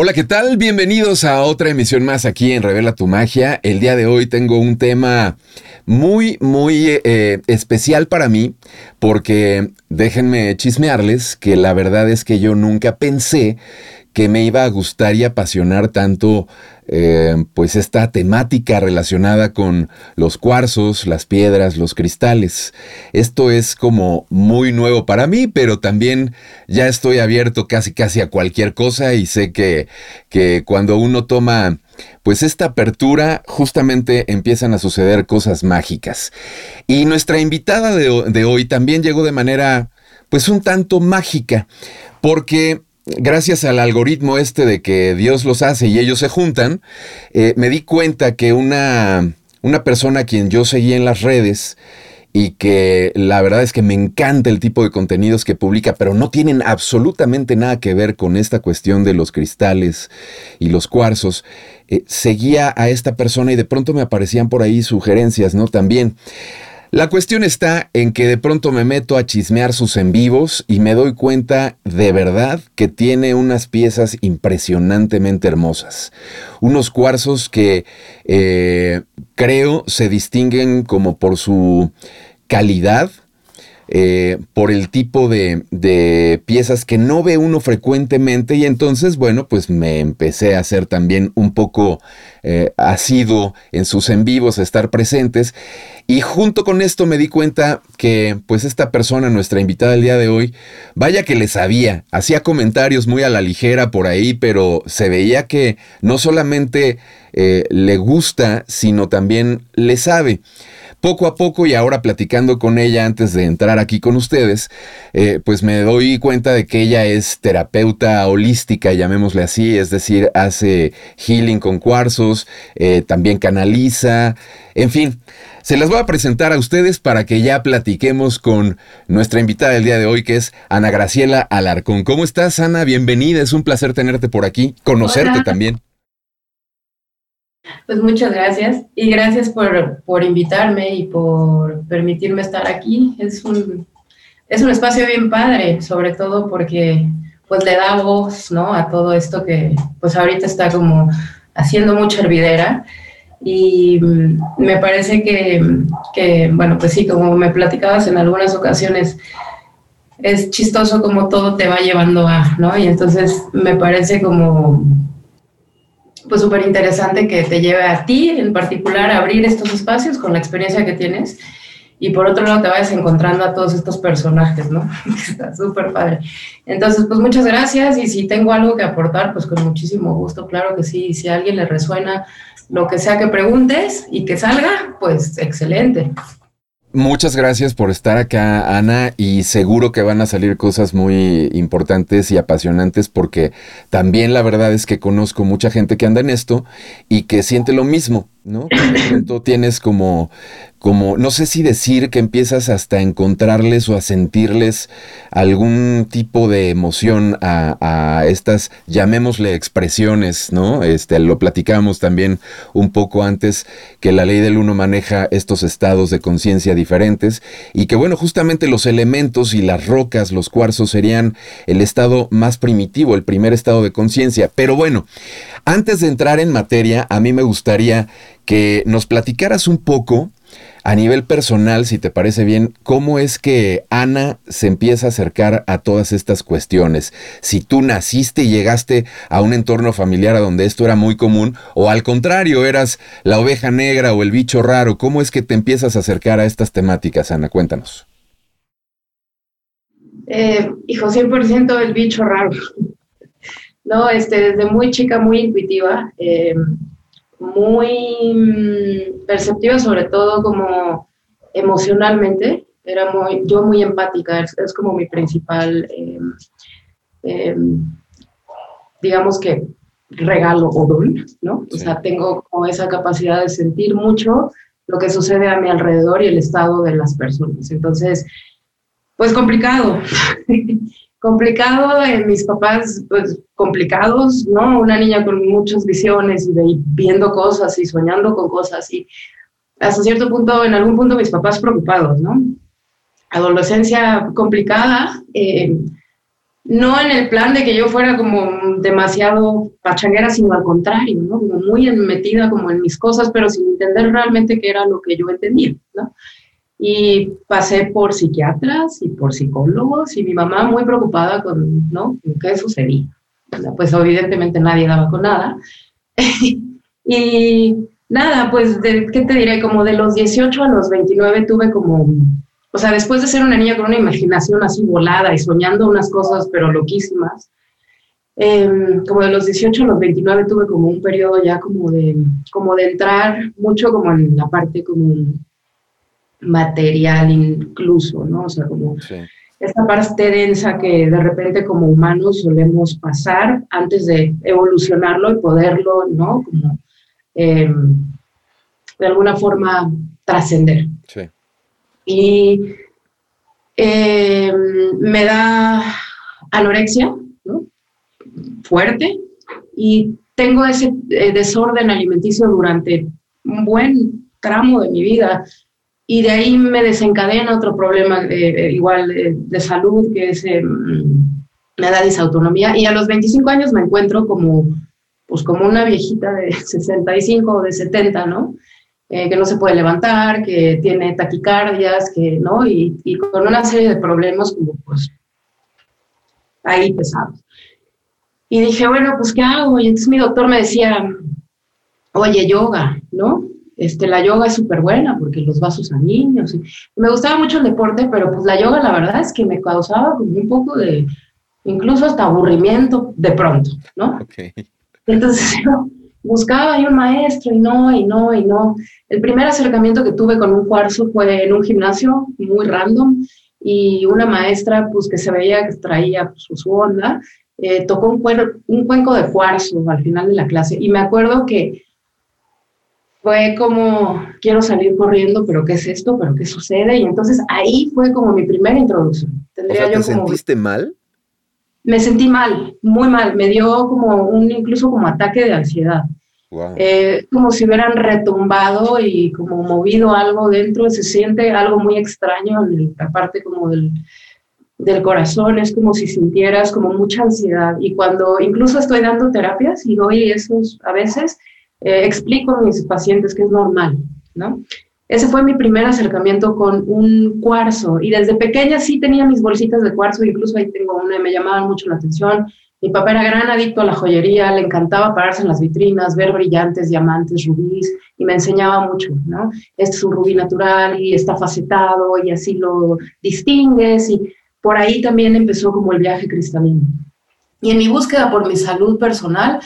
Hola, ¿qué tal? Bienvenidos a otra emisión más aquí en Revela tu Magia. El día de hoy tengo un tema muy, muy eh, especial para mí porque déjenme chismearles que la verdad es que yo nunca pensé que me iba a gustar y apasionar tanto eh, pues esta temática relacionada con los cuarzos, las piedras, los cristales. Esto es como muy nuevo para mí, pero también ya estoy abierto casi casi a cualquier cosa y sé que, que cuando uno toma pues esta apertura justamente empiezan a suceder cosas mágicas. Y nuestra invitada de, de hoy también llegó de manera pues un tanto mágica, porque gracias al algoritmo este de que Dios los hace y ellos se juntan, eh, me di cuenta que una, una persona a quien yo seguí en las redes, y que la verdad es que me encanta el tipo de contenidos que publica, pero no tienen absolutamente nada que ver con esta cuestión de los cristales y los cuarzos. Eh, seguía a esta persona y de pronto me aparecían por ahí sugerencias, ¿no? También. La cuestión está en que de pronto me meto a chismear sus en vivos y me doy cuenta de verdad que tiene unas piezas impresionantemente hermosas. Unos cuarzos que eh, creo se distinguen como por su calidad, eh, por el tipo de, piezas que no ve uno frecuentemente y entonces, bueno, pues me empecé a hacer también un poco eh, asiduo en sus en vivos, a estar presentes. Y junto con esto me di cuenta que pues esta persona, nuestra invitada el día de hoy, vaya que le sabía, hacía comentarios muy a la ligera por ahí, pero se veía que no solamente eh, le gusta, sino también le sabe poco a poco y ahora platicando con ella antes de entrar aquí con ustedes, eh, pues me doy cuenta de que ella es terapeuta holística, llamémosle así, es decir, hace healing con cuarzos, eh, también canaliza, en fin. Se las voy a presentar a ustedes para que ya platiquemos con nuestra invitada del día de hoy, que es Ana Graciela Alarcón. ¿Cómo estás, Ana? Bienvenida, es un placer tenerte por aquí, conocerte también. Pues muchas gracias y gracias por, por, invitarme y por permitirme estar aquí. Es un, es un espacio bien padre, sobre todo porque pues le da voz, ¿no? A todo esto que pues ahorita está como haciendo mucha hervidera y me parece que, que, bueno, pues sí, como me platicabas en algunas ocasiones, es chistoso como todo te va llevando a, ¿no? Y entonces me parece como pues súper interesante que te lleve a ti en particular a abrir estos espacios con la experiencia que tienes y por otro lado te vayas encontrando a todos estos personajes, ¿no? Está súper padre. Entonces, pues muchas gracias y si tengo algo que aportar, pues con muchísimo gusto, claro que sí. Si a alguien le resuena lo que sea que preguntes y que salga, pues excelente. Muchas gracias por estar acá, Ana, y seguro que van a salir cosas muy importantes y apasionantes porque también la verdad es que conozco mucha gente que anda en esto y que siente lo mismo, ¿no? De tienes como como, no sé si decir que empiezas hasta a encontrarles o a sentirles algún tipo de emoción a, estas, llamémosle expresiones, ¿no? Este, lo platicamos también un poco antes que la ley del uno maneja estos estados de conciencia diferentes y que bueno, justamente los elementos y las rocas, los cuarzos serían el estado más primitivo, el primer estado de conciencia. Pero bueno, antes de entrar en materia, a mí me gustaría que nos platicaras un poco a nivel personal, si te parece bien, ¿cómo es que Ana se empieza a acercar a todas estas cuestiones? Si tú naciste y llegaste a un entorno familiar a donde esto era muy común, o al contrario, eras la oveja negra o el bicho raro, ¿cómo es que te empiezas a acercar a estas temáticas, Ana? Cuéntanos. Eh, hijo, 100% el bicho raro. No, este, desde muy chica, muy intuitiva. Eh, muy mm, perceptiva, sobre todo como emocionalmente. Era muy, yo muy empática, es, como mi principal, em, em, digamos que regalo o don, ¿no? O sea, tengo como esa capacidad de sentir mucho lo que sucede a mi alrededor y el estado de las personas. Entonces, pues complicado. complicado, en mis papás, pues complicados, ¿no? Una niña con muchas visiones y, viendo cosas y soñando con cosas y hasta cierto punto, en algún punto mis papás preocupados, ¿no? Adolescencia complicada eh, no en el plan de que yo fuera como demasiado pachanguera, sino al contrario, ¿no? Como muy metida como en mis cosas, pero sin entender realmente qué era lo que yo entendía, ¿no? Y pasé por psiquiatras y por psicólogos y mi mamá muy preocupada con, ¿no? qué sucedía. Pues evidentemente nadie daba con nada. y nada, pues, ¿qué te diré? Como de los 18 a los 29 tuve como o sea, después de ser una niña con una imaginación así volada y soñando unas cosas, pero loquísimas, em, como de los 18 a los 29 tuve como un periodo ya como de, como de entrar mucho como en la parte como material incluso, ¿no? O sea, como esta parte densa que de repente como humanos solemos pasar antes de evolucionarlo y poderlo, ¿no? Como em, de alguna forma trascender. Sí y eh, me da anorexia, Fuerte, y tengo ese eh, desorden alimenticio durante un buen tramo de mi vida. Y de ahí me desencadena otro problema eh, igual de salud, que es, me da disautonomía. Y a los 25 años me encuentro como, pues como una viejita de 65 o de 70, ¿no? Eh, que no se puede levantar, que tiene taquicardias, que, ¿no? Y, y, con una serie de problemas como pues ahí pesados. Y dije, bueno, pues ¿qué hago? Y entonces mi doctor me decía, oye, yoga, ¿no? Este, la yoga es súper buena porque los vasos sanguíneos. Y me gustaba mucho el deporte, pero pues la yoga la verdad es que me causaba como un poco de, incluso hasta aburrimiento de pronto, ¿no? Okay. Entonces buscaba ahí un maestro y no, y no, y no. El primer acercamiento que tuve con un cuarzo fue en un gimnasio muy random y una maestra pues que se veía que traía pues, su onda, eh, tocó un, un cuenco de cuarzo al final de la clase y me acuerdo que fue como, quiero salir corriendo, pero ¿qué es esto? ¿Pero qué sucede? Y entonces ahí fue como mi primera introducción. ¿Te sentiste mal? me sentí mal, muy mal, me dio como un incluso como ataque de ansiedad. Eh, como si hubieran retumbado y como movido algo dentro, se siente algo muy extraño en la parte como del, del corazón, es como si sintieras como mucha ansiedad. Y cuando incluso estoy dando terapias y doy esos a veces, eh, explico a mis pacientes que es normal, ¿no? Ese fue mi primer acercamiento con un cuarzo y desde pequeña sí tenía mis bolsitas de cuarzo, incluso ahí tengo una y me llamaban mucho la atención. Mi papá era gran adicto a la joyería, le encantaba pararse en las vitrinas, ver brillantes, diamantes, rubíes y me enseñaba mucho, ¿no? Este es un rubí natural y está facetado y así lo distingues y por ahí también empezó como el viaje cristalino. Y en mi búsqueda por mi salud personal,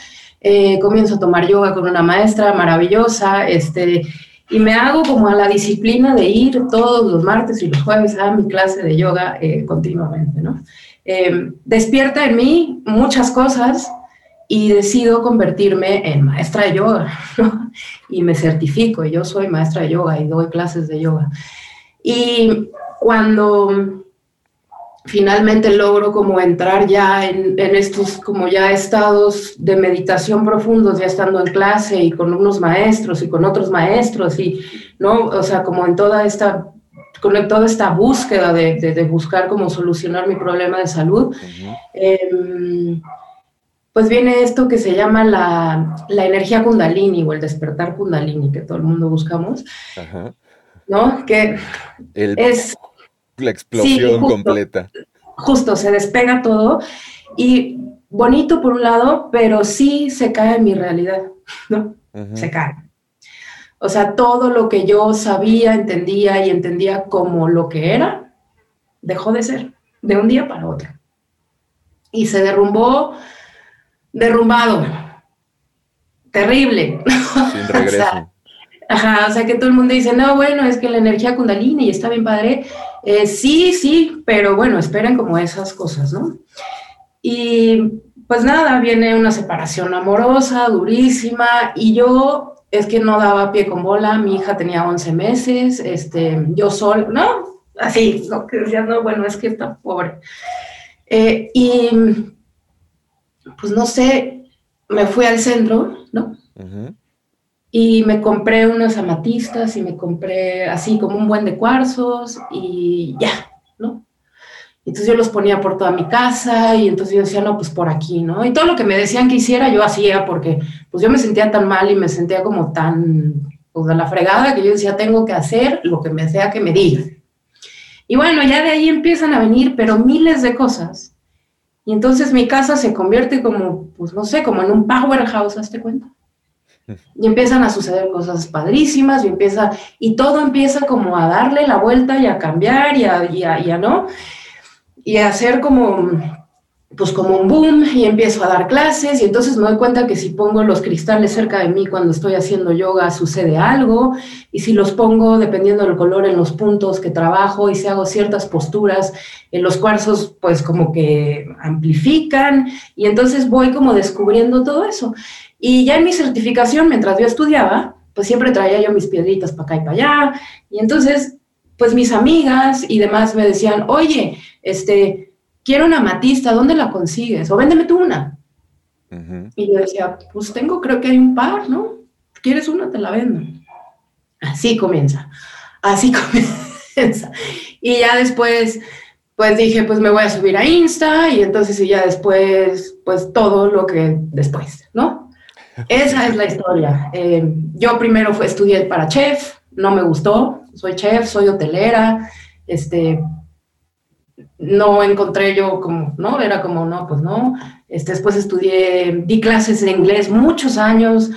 eh, comienzo a tomar yoga con una maestra maravillosa, este, y me hago como a la disciplina de ir todos los martes y los jueves a mi clase de yoga eh, continuamente, ¿no? Eh, despierta en mí muchas cosas y decido convertirme en maestra de yoga, ¿no? Y me certifico, yo soy maestra de yoga y doy clases de yoga. Y cuando finalmente logro como entrar ya en, estos como ya estados de meditación profundos, ya estando en clase y con unos maestros y con otros maestros y, ¿no? O sea, como en toda esta, con toda esta búsqueda de, de, buscar cómo solucionar mi problema de salud, em, pues viene esto que se llama la, la, energía kundalini o el despertar kundalini que todo el mundo buscamos, ¿no? Que es la explosión completa. Justo, se despega todo y bonito por un lado, pero sí se cae en mi realidad, ¿no? Se cae. O sea, todo lo que yo sabía, entendía y entendía como lo que era, dejó de ser de un día para otro. Y se derrumbó, derrumbado. Terrible. Sin regreso. Ajá, o sea que todo el mundo dice, no, bueno, es que la energía kundalini y está bien padre. Eh, sí, sí, pero bueno, esperen como esas cosas, ¿no? Y pues nada, viene una separación amorosa, durísima, y yo es que no daba pie con bola, mi hija tenía 11 meses, este, yo solo, ¿no? Así, ¿no? Que decía, no, bueno, es que está pobre. Eh, y pues no sé, me fui al centro, ¿no? Y me compré unas amatistas y me compré así como un buen de cuarzos y ya, ¿no? Entonces yo los ponía por toda mi casa y entonces yo decía, no, pues por aquí, ¿no? Y todo lo que me decían que hiciera, yo hacía porque pues yo me sentía tan mal y me sentía como tan, pues de la fregada que yo decía, tengo que hacer lo que me sea que me digan. Y bueno, ya de ahí empiezan a venir, pero miles de cosas. Y entonces mi casa se convierte como, pues no sé, como en un powerhouse, hazte cuenta. Y empiezan a suceder cosas padrísimas y empieza, y todo empieza como a darle la vuelta y a cambiar y a, y a, y a no y hacer como, pues como un boom y empiezo a dar clases y entonces me doy cuenta que si pongo los cristales cerca de mí cuando estoy haciendo yoga sucede algo y si los pongo dependiendo del color en los puntos que trabajo y si hago ciertas posturas en los cuarzos pues como que amplifican y entonces voy como descubriendo todo eso. Y ya en mi certificación mientras yo estudiaba pues siempre traía yo mis piedritas para acá y para allá y entonces pues mis amigas y demás me decían, oye, este, quiero una matista, ¿dónde la consigues? O véndeme tú una. Y yo decía, pues tengo, creo que hay un par, ¿no? ¿Quieres una? Te la vendo. Así comienza, así comienza. Y ya después, pues dije, pues me voy a subir a Insta y entonces y ya después, pues todo lo que después, ¿no? Esa es la historia. Eh, yo primero fue, estudié para chef, no me gustó, soy chef, soy hotelera, este, no encontré yo como, ¿no? Era como, no, pues no. Este, después estudié, di clases de inglés muchos años,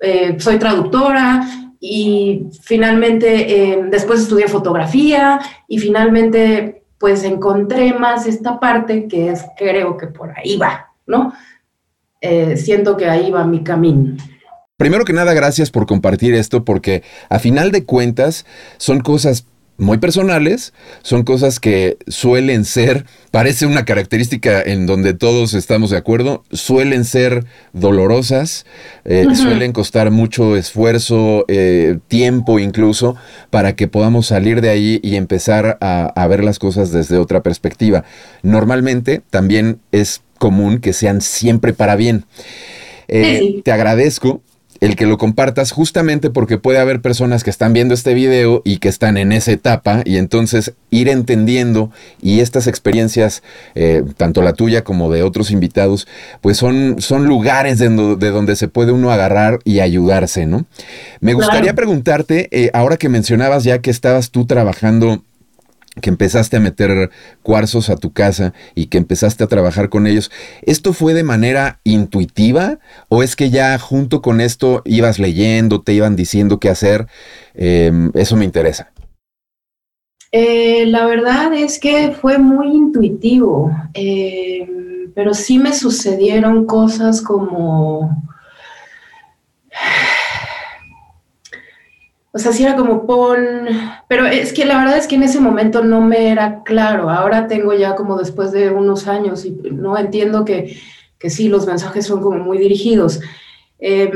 eh, soy traductora y finalmente eh, después estudié fotografía y finalmente pues encontré más esta parte que es, creo que por ahí va, ¿no? Eh, siento que ahí va mi camino. Primero que nada, gracias por compartir esto porque a final de cuentas son cosas muy personales, son cosas que suelen ser, parece una característica en donde todos estamos de acuerdo, suelen ser dolorosas, eh, suelen costar mucho esfuerzo, eh, tiempo incluso, para que podamos salir de ahí y empezar a, ver las cosas desde otra perspectiva. Normalmente también es común que sean siempre para bien. Eh, te agradezco el que lo compartas justamente porque puede haber personas que están viendo este video y que están en esa etapa y entonces ir entendiendo y estas experiencias, eh, tanto la tuya como de otros invitados, pues son, son lugares de, donde se puede uno agarrar y ayudarse, ¿no? Me gustaría preguntarte, eh, ahora que mencionabas ya que estabas tú trabajando que empezaste a meter cuarzos a tu casa y que empezaste a trabajar con ellos, ¿esto fue de manera intuitiva o es que ya junto con esto ibas leyendo, te iban diciendo qué hacer? Em, eso me interesa. Eh, la verdad es que fue muy intuitivo, em, pero sí me sucedieron cosas como O sea, sí era como pon, pero es que la verdad es que en ese momento no me era claro. Ahora tengo ya como después de unos años y no entiendo que, que sí, los mensajes son como muy dirigidos. Em,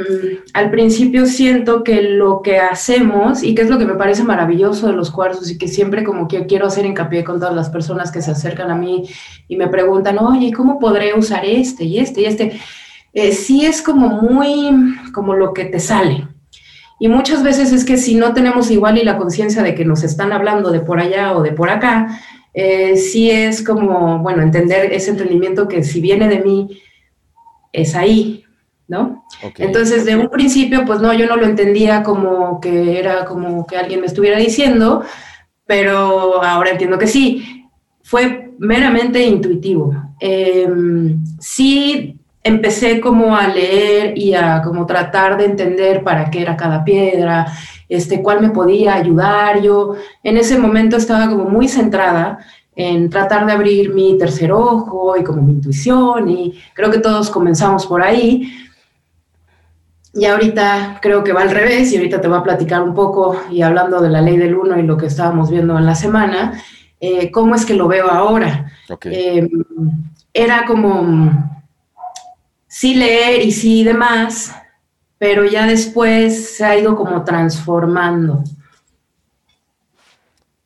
al principio siento que lo que hacemos, y que es lo que me parece maravilloso de los cuarzos y que siempre como que quiero hacer hincapié con todas las personas que se acercan a mí y me preguntan, oye, ¿cómo podré usar este y este y este? Eh, sí es como muy como lo que te sale. Y muchas veces es que si no tenemos igual y la conciencia de que nos están hablando de por allá o de por acá, eh, sí es como, bueno, entender ese entendimiento que si viene de mí, es ahí, ¿no? Entonces, de un principio, pues no, yo no lo entendía como que era como que alguien me estuviera diciendo, pero ahora entiendo que sí, fue meramente intuitivo. Em, sí empecé como a leer y a como tratar de entender para qué era cada piedra, este, cuál me podía ayudar. Yo en ese momento estaba como muy centrada en tratar de abrir mi tercer ojo y como mi intuición y creo que todos comenzamos por ahí. Y ahorita creo que va al revés y ahorita te voy a platicar un poco y hablando de la ley del uno y lo que estábamos viendo en la semana, eh, cómo es que lo veo ahora. Em, era como sí leer y sí demás, pero ya después se ha ido como transformando.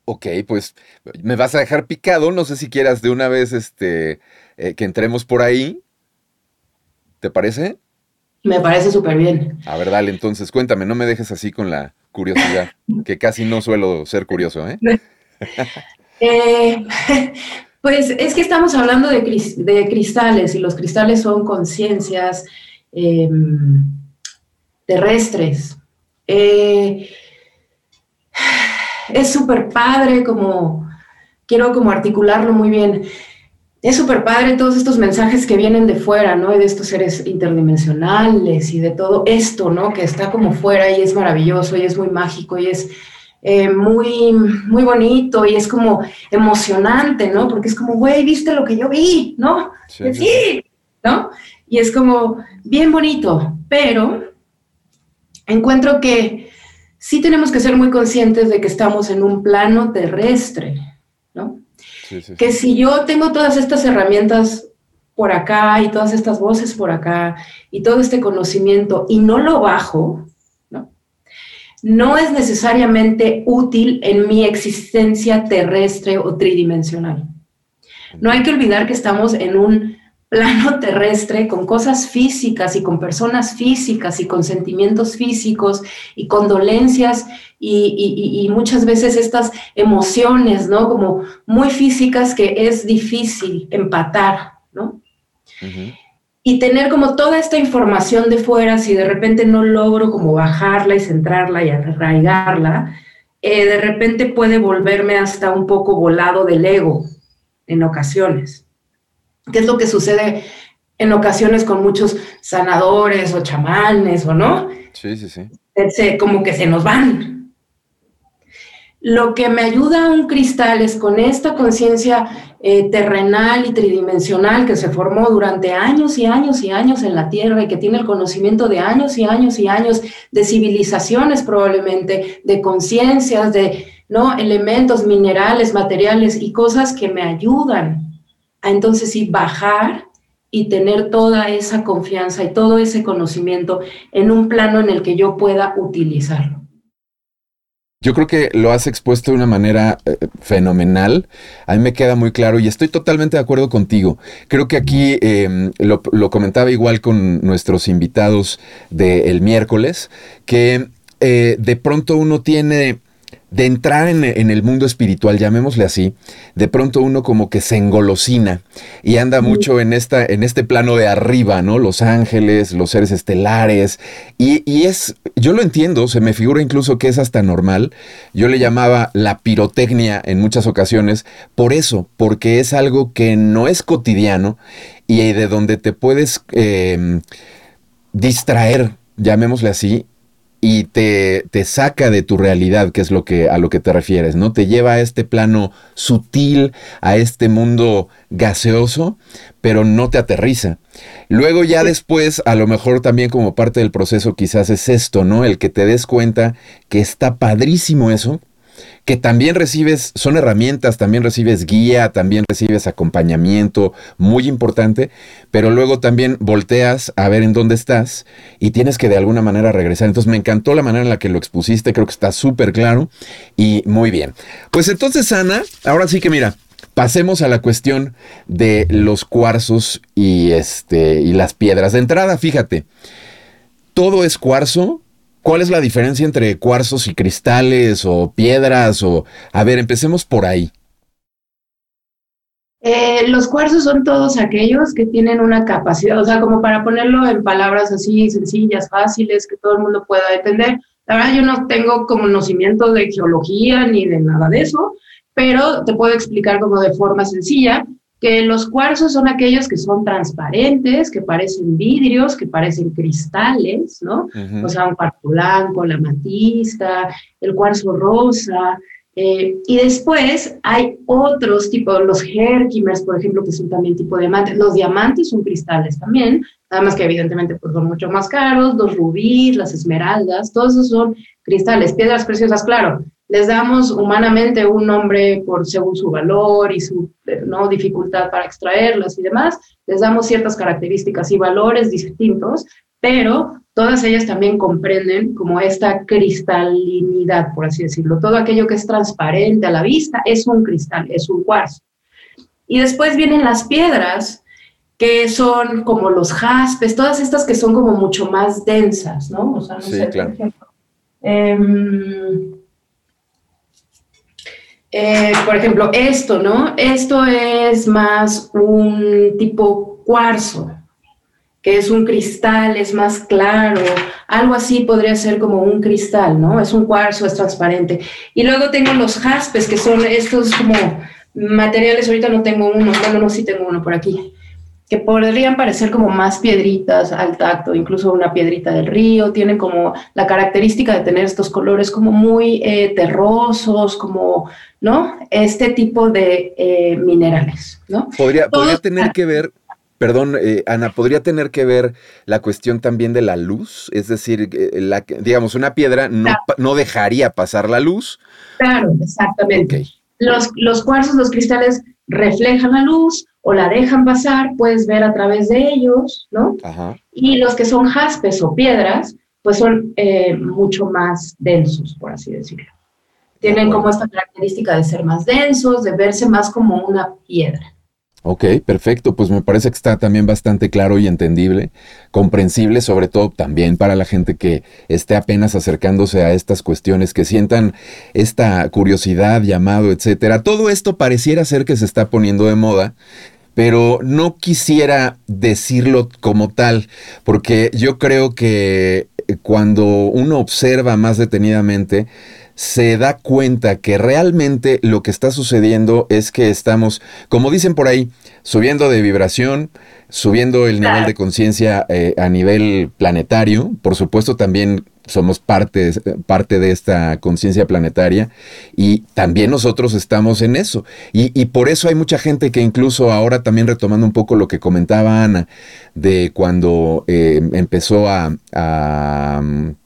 Ok, pues me vas a dejar picado, no sé si quieras de una vez este, eh, que entremos por ahí. ¿Te parece? Me parece súper bien. A ver, dale, entonces cuéntame, no me dejes así con la curiosidad, que casi no suelo ser curioso, ¿eh? eh Pues es que estamos hablando de, cristales y los cristales son conciencias em, terrestres. Eh, es súper padre como, quiero como articularlo muy bien. Es súper padre todos estos mensajes que vienen de fuera, ¿no? Y de estos seres interdimensionales y de todo esto, ¿no? Que está como fuera y es maravilloso y es muy mágico y es eh, muy, muy bonito y es como emocionante, ¿no? Porque es como, güey, viste lo que yo vi, ¿no? Sí, ¿no? Y es como bien bonito, pero encuentro que sí tenemos que ser muy conscientes de que estamos en un plano terrestre, ¿no? que si yo tengo todas estas herramientas por acá y todas estas voces por acá y todo este conocimiento y no lo bajo, no es necesariamente útil en mi existencia terrestre o tridimensional. No hay que olvidar que estamos en un plano terrestre con cosas físicas y con personas físicas y con sentimientos físicos y con dolencias y, muchas veces estas emociones, ¿no? Como muy físicas que es difícil empatar, ¿no? Y tener como toda esta información de fuera, si de repente no logro como bajarla y centrarla y arraigarla, eh, de repente puede volverme hasta un poco volado del ego en ocasiones. ¿Qué es lo que sucede en ocasiones con muchos sanadores o chamanes o no? Sí, sí, sí. como que se nos van, lo que me ayuda a un cristal es con esta conciencia eh, terrenal y tridimensional que se formó durante años y años y años en la Tierra y que tiene el conocimiento de años y años y años de civilizaciones probablemente, de conciencias, de ¿no? elementos, minerales, materiales y cosas que me ayudan a entonces sí bajar y tener toda esa confianza y todo ese conocimiento en un plano en el que yo pueda utilizarlo. Yo creo que lo has expuesto de una manera eh, fenomenal. A mí me queda muy claro y estoy totalmente de acuerdo contigo. Creo que aquí em, lo, comentaba igual con nuestros invitados del miércoles, que eh, de pronto uno tiene de entrar en, el mundo espiritual, llamémosle así, de pronto uno como que se engolosina y anda mucho en, esta, en este plano de arriba, ¿no? Los ángeles, los seres estelares. Y, y, es, yo lo entiendo, se me figura incluso que es hasta normal. Yo le llamaba la pirotecnia en muchas ocasiones, por eso, porque es algo que no es cotidiano y de donde te puedes eh, distraer, llamémosle así, y te, te, saca de tu realidad, que es lo que, a lo que te refieres, ¿no? Te lleva a este plano sutil, a este mundo gaseoso, pero no te aterriza. Luego ya después, a lo mejor también como parte del proceso quizás es esto, ¿no? El que te des cuenta que está padrísimo eso, que también recibes, son herramientas, también recibes guía, también recibes acompañamiento, muy importante, pero luego también volteas a ver en dónde estás y tienes que de alguna manera regresar. Entonces me encantó la manera en la que lo expusiste, creo que está súper claro y muy bien. Pues entonces, Ana, ahora sí que mira, pasemos a la cuestión de los cuarzos y, este, y las piedras. De entrada, fíjate, todo es cuarzo, ¿Cuál es la diferencia entre cuarzos y cristales o piedras? O a ver, empecemos por ahí. Eh, los cuarzos son todos aquellos que tienen una capacidad, o sea, como para ponerlo en palabras así sencillas, fáciles, que todo el mundo pueda entender. La verdad, yo no tengo conocimiento de geología ni de nada de eso, pero te puedo explicar como de forma sencilla que los cuarzos son aquellos que son transparentes, que parecen vidrios, que parecen cristales, ¿no? O sea, un cuarzo blanco, la matista, el cuarzo rosa. Eh, y después hay otros tipos, los Herkimer, por ejemplo, que son también tipo de diamantes. Los diamantes son cristales también, nada más que evidentemente pues, son mucho más caros. Los rubíes, las esmeraldas, todos esos son cristales, piedras preciosas, claro les damos humanamente un nombre por según su valor y su ¿no? dificultad para extraerlas y demás, les damos ciertas características y valores distintos, pero todas ellas también comprenden como esta cristalinidad, por así decirlo. Todo aquello que es transparente a la vista es un cristal, es un cuarzo. Y después vienen las piedras, que son como los jaspes, todas estas que son como mucho más densas, ¿no? O sea, no sí, sé, claro. por ejemplo. Em, Eh, por ejemplo, esto, ¿no? Esto es más un tipo cuarzo, que es un cristal, es más claro, algo así podría ser como un cristal, ¿no? Es un cuarzo, es transparente. Y luego tengo los jaspes, que son estos como materiales, ahorita no tengo uno, bueno, no, sí tengo uno por aquí, que podrían parecer como más piedritas al tacto, incluso una piedrita del río, tienen como la característica de tener estos colores como muy eh, terrosos, como, ¿no? Este tipo de eh, minerales, ¿no? Podría, podría tener que ver, perdón, eh, Ana, podría tener que ver la cuestión también de la luz, es decir, la, digamos, una piedra no, no dejaría pasar la luz. Claro, exactamente. Los, los cuarzos, los cristales reflejan la luz, o la dejan pasar, puedes ver a través de ellos, ¿no? Y los que son jaspes o piedras, pues son eh, mucho más densos, por así decirlo. Tienen como esta característica de ser más densos, de verse más como una piedra. Ok, perfecto. Pues me parece que está también bastante claro y entendible, comprensible, sobre todo también para la gente que esté apenas acercándose a estas cuestiones, que sientan esta curiosidad, llamado, etcétera. Todo esto pareciera ser que se está poniendo de moda pero no quisiera decirlo como tal, porque yo creo que cuando uno observa más detenidamente, se da cuenta que realmente lo que está sucediendo es que estamos, como dicen por ahí, subiendo de vibración, subiendo el nivel de conciencia eh, a nivel planetario, por supuesto también somos parte, parte de esta conciencia planetaria y también nosotros estamos en eso. Y, por eso hay mucha gente que incluso ahora también retomando un poco lo que comentaba Ana, de cuando eh, empezó a, a,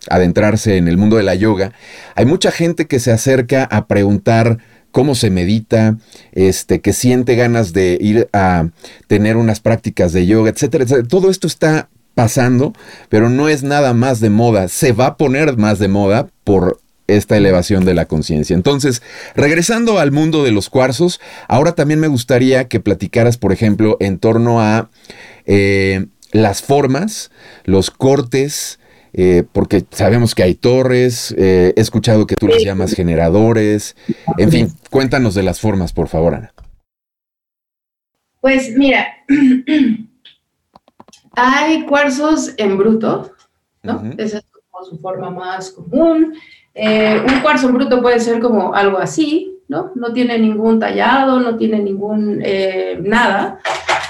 adentrarse en el mundo de la yoga, hay mucha gente que se acerca a preguntar cómo se medita, este, que siente ganas de ir a tener unas prácticas de yoga, etcétera, etcétera. Todo esto está pasando, pero no es nada más de moda, se va a poner más de moda por esta elevación de la conciencia. Entonces, regresando al mundo de los cuarzos, ahora también me gustaría que platicaras, por ejemplo, en torno a eh, las formas, los cortes, eh, porque sabemos que hay torres, eh, he escuchado que tú las llamas generadores, en fin, cuéntanos de las formas, por favor, Ana. Pues mira, Hay cuarzos en bruto, ¿no? Esa es como su forma más común. Eh, un cuarzo en bruto puede ser como algo así, ¿no? No tiene ningún tallado, no tiene ningún eh, nada.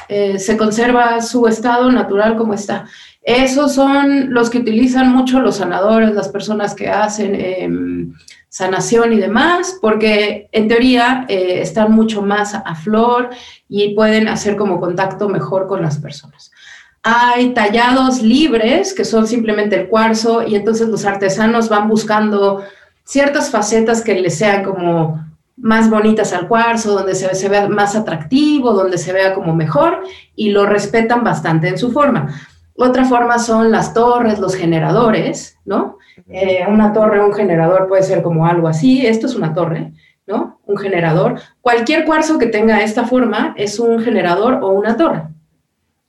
Eh, se conserva su estado natural como está. Esos son los que utilizan mucho los sanadores, las personas que hacen em, sanación y demás, porque en teoría están mucho más a flor y pueden hacer como contacto mejor con las personas. Hay tallados libres, que son simplemente el cuarzo, y entonces los artesanos van buscando ciertas facetas que les sean como más bonitas al cuarzo, donde se, se vea más atractivo, donde se vea como mejor, y lo respetan bastante en su forma. Otra forma son las torres, los generadores, ¿no? Eh, una torre, un generador puede ser como algo así. Esto es una torre, ¿no? Un generador. Cualquier cuarzo que tenga esta forma es un generador o una torre.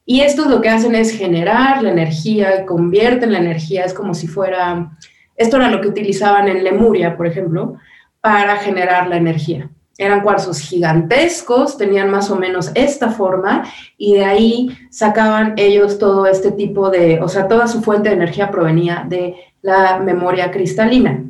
Y estos lo que hacen es generar la energía, convierten la energía, es como si fuera, esto era lo que utilizaban en Lemuria, por ejemplo, para generar la energía. Eran cuarzos gigantescos, tenían más o menos esta forma y de ahí sacaban ellos todo este tipo de, o sea, toda su fuente de energía provenía de la memoria cristalina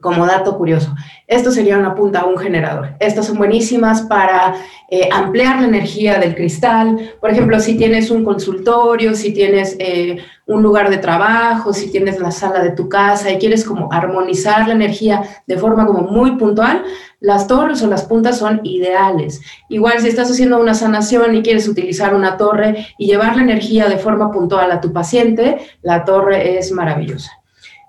como dato curioso. Esto sería una punta a un generador. Estas son buenísimas para eh, ampliar la energía del cristal. Por ejemplo, si tienes un consultorio, si tienes eh, un lugar de trabajo, si tienes la sala de tu casa y quieres como armonizar la energía de forma como muy puntual, las torres o las puntas son ideales. Igual si estás haciendo una sanación y quieres utilizar una torre y llevar la energía de forma puntual a tu paciente, la torre es maravillosa.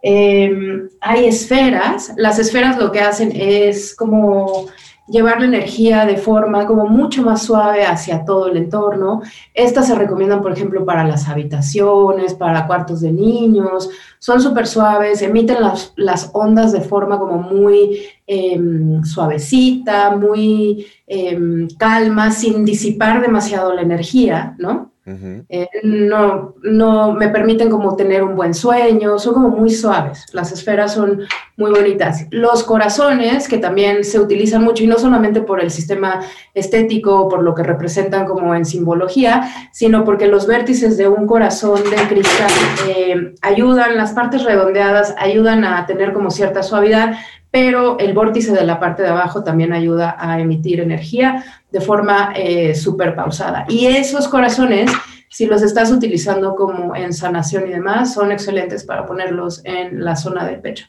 Em, hay esferas, las esferas lo que hacen es como llevar la energía de forma como mucho más suave hacia todo el entorno. Estas se recomiendan, por ejemplo, para las habitaciones, para cuartos de niños. Son súper suaves, emiten las, ondas de forma como muy em, suavecita, muy em, calma, sin disipar demasiado la energía, ¿no? Eh, no, no me permiten como tener un buen sueño, son como muy suaves, las esferas son muy bonitas. Los corazones, que también se utilizan mucho, y no solamente por el sistema estético, por lo que representan como en simbología, sino porque los vértices de un corazón de cristal eh, ayudan, las partes redondeadas ayudan a tener como cierta suavidad, pero el vórtice de la parte de abajo también ayuda a emitir energía de forma eh, súper pausada. Y esos corazones, si los estás utilizando como en sanación y demás, son excelentes para ponerlos en la zona del pecho.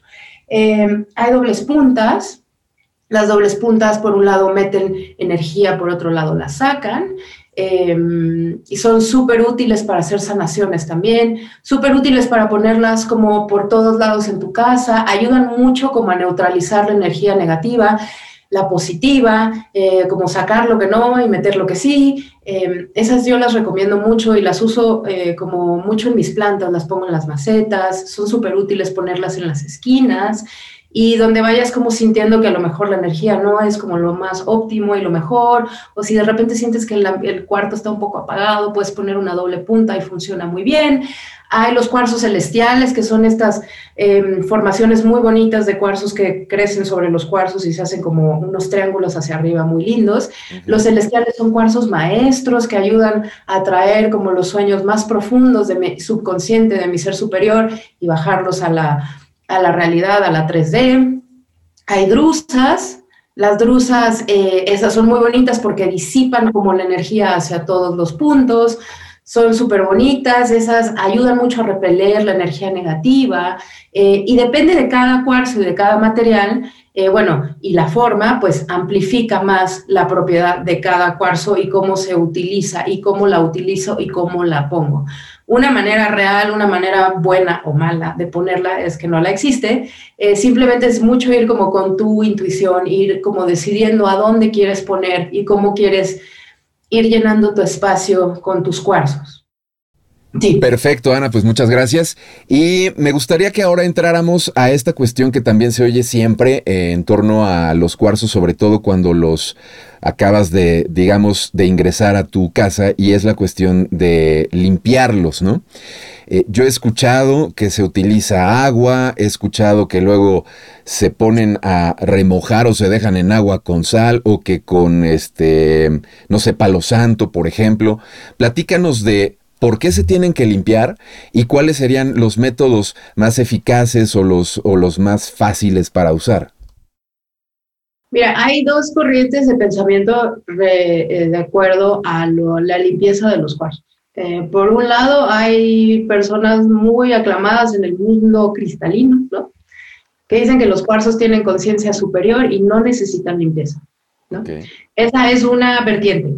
Eh, hay dobles puntas. Las dobles puntas, por un lado, meten energía, por otro lado, la sacan. Em, y son súper útiles para hacer sanaciones también, súper útiles para ponerlas como por todos lados en tu casa, ayudan mucho como a neutralizar la energía negativa, la positiva, eh, como sacar lo que no y meter lo que sí. Em, esas yo las recomiendo mucho y las uso eh, como mucho en mis plantas, las pongo en las macetas, son súper útiles ponerlas en las esquinas y donde vayas como sintiendo que a lo mejor la energía no es como lo más óptimo y lo mejor, o si de repente sientes que el, cuarto está un poco apagado, puedes poner una doble punta y funciona muy bien. Hay los cuarzos celestiales, que son estas em, formaciones muy bonitas de cuarzos que crecen sobre los cuarzos y se hacen como unos triángulos hacia arriba muy lindos. Los celestiales son cuarzos maestros que ayudan a traer como los sueños más profundos de mi subconsciente, de mi ser superior y bajarlos a la a la realidad, a la 3D. Hay drusas, las drusas, eh, esas son muy bonitas porque disipan como la energía hacia todos los puntos, son súper bonitas, esas ayudan mucho a repeler la energía negativa eh, y depende de cada cuarzo y de cada material, eh, bueno, y la forma, pues amplifica más la propiedad de cada cuarzo y cómo se utiliza y cómo la utilizo y cómo la pongo. Una manera real, una manera buena o mala de ponerla es que no la existe. Eh, simplemente es mucho ir como con tu intuición, ir como decidiendo a dónde quieres poner y cómo quieres ir llenando tu espacio con tus cuarzos. Perfecto, Ana, pues muchas gracias. Y me gustaría que ahora entráramos a esta cuestión que también se oye siempre eh, en torno a los cuarzos, sobre todo cuando los acabas de, digamos, de ingresar a tu casa y es la cuestión de limpiarlos, ¿no? Eh, yo he escuchado que se utiliza agua, he escuchado que luego se ponen a remojar o se dejan en agua con sal o que con este, no sé, palo santo, por ejemplo. Platícanos de por qué se tienen que limpiar y cuáles serían los métodos más eficaces o los, o los más fáciles para usar. Mira, hay dos corrientes de pensamiento eh, de, acuerdo a la limpieza de los cuarzos. Eh, por un lado, hay personas muy aclamadas en el mundo cristalino, ¿no? Que dicen que los cuarzos tienen conciencia superior y no necesitan limpieza, ¿no? Esa es una vertiente.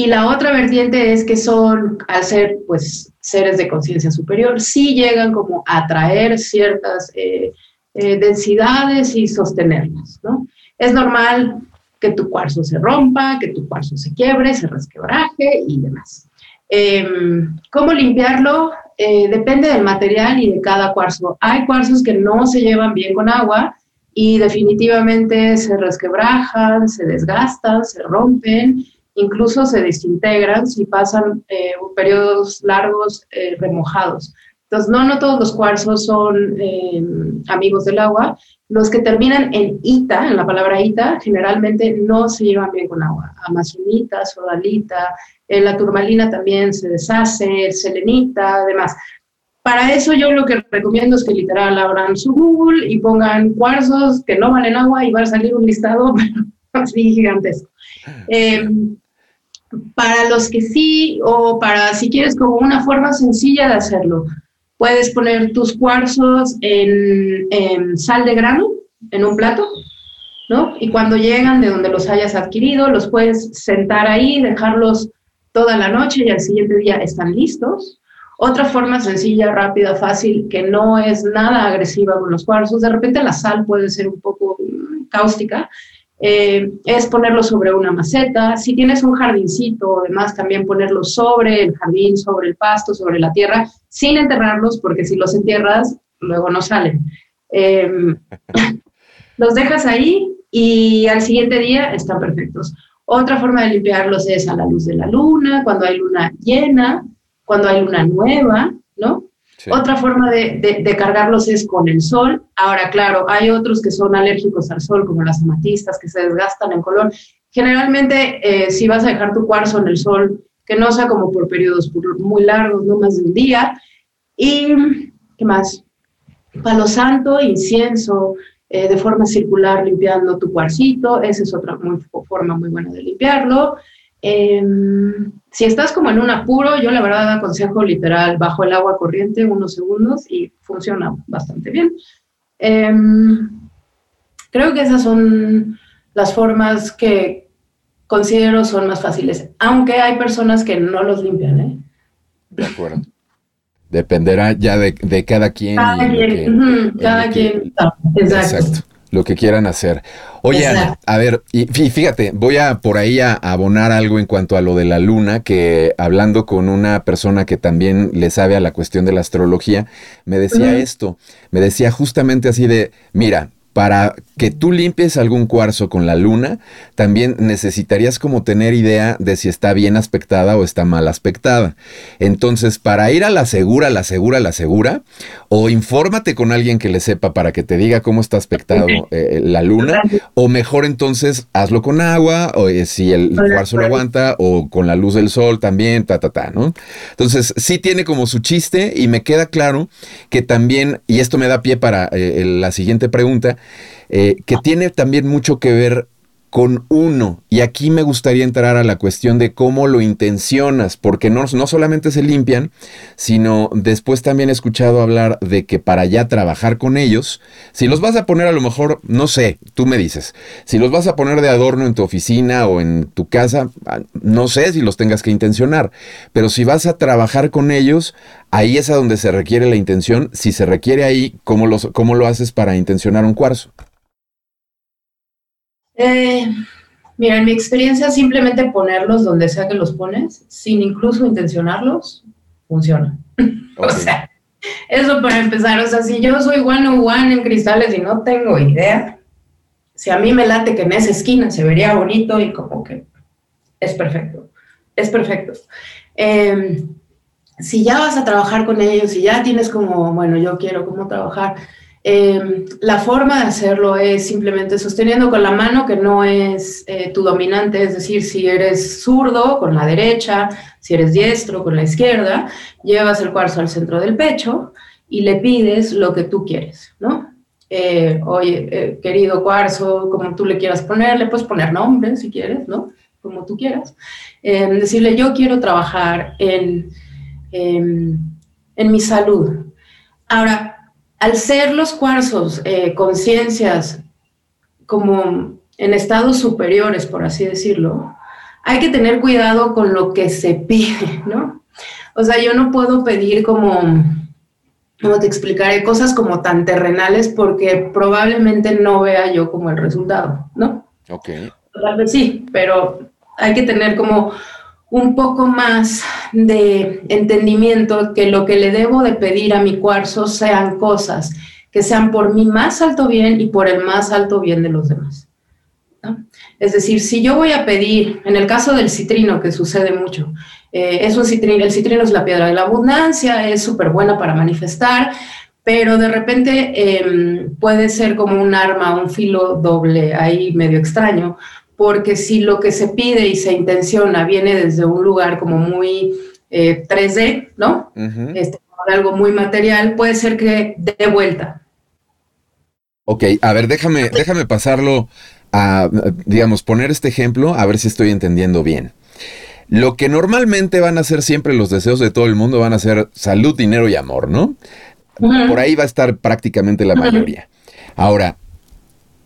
Y la otra vertiente es que son, al ser pues seres de conciencia superior, sí llegan como a atraer ciertas eh, eh, densidades y sostenerlas, ¿no? Es normal que tu cuarzo se rompa, que tu cuarzo se quiebre, se resquebraje y demás. Em, ¿Cómo limpiarlo? Eh, depende del material y de cada cuarzo. Hay cuarzos que no se llevan bien con agua y definitivamente se resquebrajan, se desgastan, se rompen incluso se desintegran si pasan eh, periodos largos eh, remojados. Entonces, no, no todos los cuarzos son eh, amigos del agua. Los que terminan en ita, en la palabra ita, generalmente no se llevan bien con agua. Amazonita, sodalita, la turmalina también se deshace, selenita, además. Para eso yo lo que recomiendo es que literal abran su Google y pongan cuarzos que no valen agua y va a salir un listado así gigantesco. Eh, para los que sí, o para si quieres como una forma sencilla de hacerlo, puedes poner tus cuarzos en, sal de grano, en un plato, ¿no? Y cuando llegan de donde los hayas adquirido, los puedes sentar ahí, dejarlos toda la noche y al siguiente día están listos. Otra forma sencilla, rápida, fácil, que no es nada agresiva con los cuarzos, de repente la sal puede ser un poco cáustica, eh, es ponerlo sobre una maceta. Si tienes un jardincito, además también ponerlo sobre el jardín, sobre el pasto, sobre la tierra, sin enterrarlos, porque si los entierras, luego no salen. Em, los dejas ahí y al siguiente día están perfectos. Otra forma de limpiarlos es a la luz de la luna, cuando hay luna llena, cuando hay luna nueva, ¿no? Otra forma de, cargarlos es con el sol. Ahora, claro, hay otros que son alérgicos al sol, como las amatistas, que se desgastan en color. Generalmente, eh, si vas a dejar tu cuarzo en el sol, que no sea como por periodos muy largos, no más de un día. Y, ¿qué más? Palo santo, incienso, eh, de forma circular limpiando tu cuarcito, esa es otra forma muy buena de limpiarlo. Em, si estás como en un apuro, yo la verdad aconsejo literal bajo el agua corriente unos segundos y funciona bastante bien. Em, creo que esas son las formas que considero son más fáciles, aunque hay personas que no los limpian. ¿eh? De acuerdo. Dependerá ya de, cada quien. Cada quien, cada quien. exacto. Lo que quieran hacer. Oye, a ver, y fíjate, voy a por ahí a, abonar algo en cuanto a lo de la luna, que hablando con una persona que también le sabe a la cuestión de la astrología, me decía esto, me decía justamente así de, mira, para que tú limpies algún cuarzo con la luna, también necesitarías como tener idea de si está bien aspectada o está mal aspectada. Entonces, para ir a la segura, la segura, la segura, o infórmate con alguien que le sepa para que te diga cómo está aspectado eh, la luna, o mejor entonces hazlo con agua, o eh, si el cuarzo lo aguanta, o con la luz del sol también, ta, ta, ta, ¿no? Entonces, sí tiene como su chiste y me queda claro que también, y esto me da pie para eh, la siguiente pregunta, eh, que tiene también mucho que ver con uno. Y aquí me gustaría entrar a la cuestión de cómo lo intencionas, porque no, no solamente se limpian, sino después también he escuchado hablar de que para ya trabajar con ellos, si los vas a poner a lo mejor, no sé, tú me dices, si los vas a poner de adorno en tu oficina o en tu casa, ah, no sé si los tengas que intencionar, pero si vas a trabajar con ellos, ahí es a donde se requiere la intención. Si se requiere ahí, ¿cómo, los, cómo lo haces para intencionar un cuarzo? Eh, mira, en mi experiencia, simplemente ponerlos donde sea que los pones, sin incluso intencionarlos, funciona. o sea, eso para empezar. O sea, si yo soy one on one en cristales y no tengo idea, si a mí me late que en esa esquina se vería bonito y como que es perfecto, es perfecto. Em, si ya vas a trabajar con ellos, si ya tienes como, bueno, yo quiero cómo trabajar, Em, la forma de hacerlo es simplemente sosteniendo con la mano que no es eh, tu dominante, es decir, si eres zurdo con la derecha, si eres diestro con la izquierda, llevas el cuarzo al centro del pecho y le pides lo que tú quieres, ¿no? Eh, oye, eh, querido cuarzo, como tú le quieras poner, le puedes poner nombre si quieres, ¿no? Como tú quieras. Em, decirle, yo quiero trabajar en, en mi salud. Ahora, al ser los cuarzos eh, conciencias como en estados superiores, por así decirlo, hay que tener cuidado con lo que se pide, ¿no? O sea, yo no puedo pedir como, como te explicaré, cosas como tan terrenales porque probablemente no vea yo como el resultado, ¿no? Ok. Tal vez sí, pero hay que tener como un poco más de entendimiento que lo que le debo de pedir a mi cuarzo sean cosas que sean por mi más alto bien y por el más alto bien de los demás. Es decir, si yo voy a pedir, en el caso del citrino, que sucede mucho, eh, es un citrino, el citrino es la piedra de la abundancia, es súper buena para manifestar, pero de repente em, puede ser como un arma, un filo doble ahí medio extraño, porque si lo que se pide y se intenciona viene desde un lugar como muy 3D, eh, ¿no? Este, algo muy material, puede ser que dé vuelta. Ok, a ver, déjame, déjame pasarlo a, digamos, poner este ejemplo, a ver si estoy entendiendo bien. Lo que normalmente van a ser siempre los deseos de todo el mundo van a ser salud, dinero y amor, ¿no? Por ahí va a estar prácticamente la mayoría. Ahora,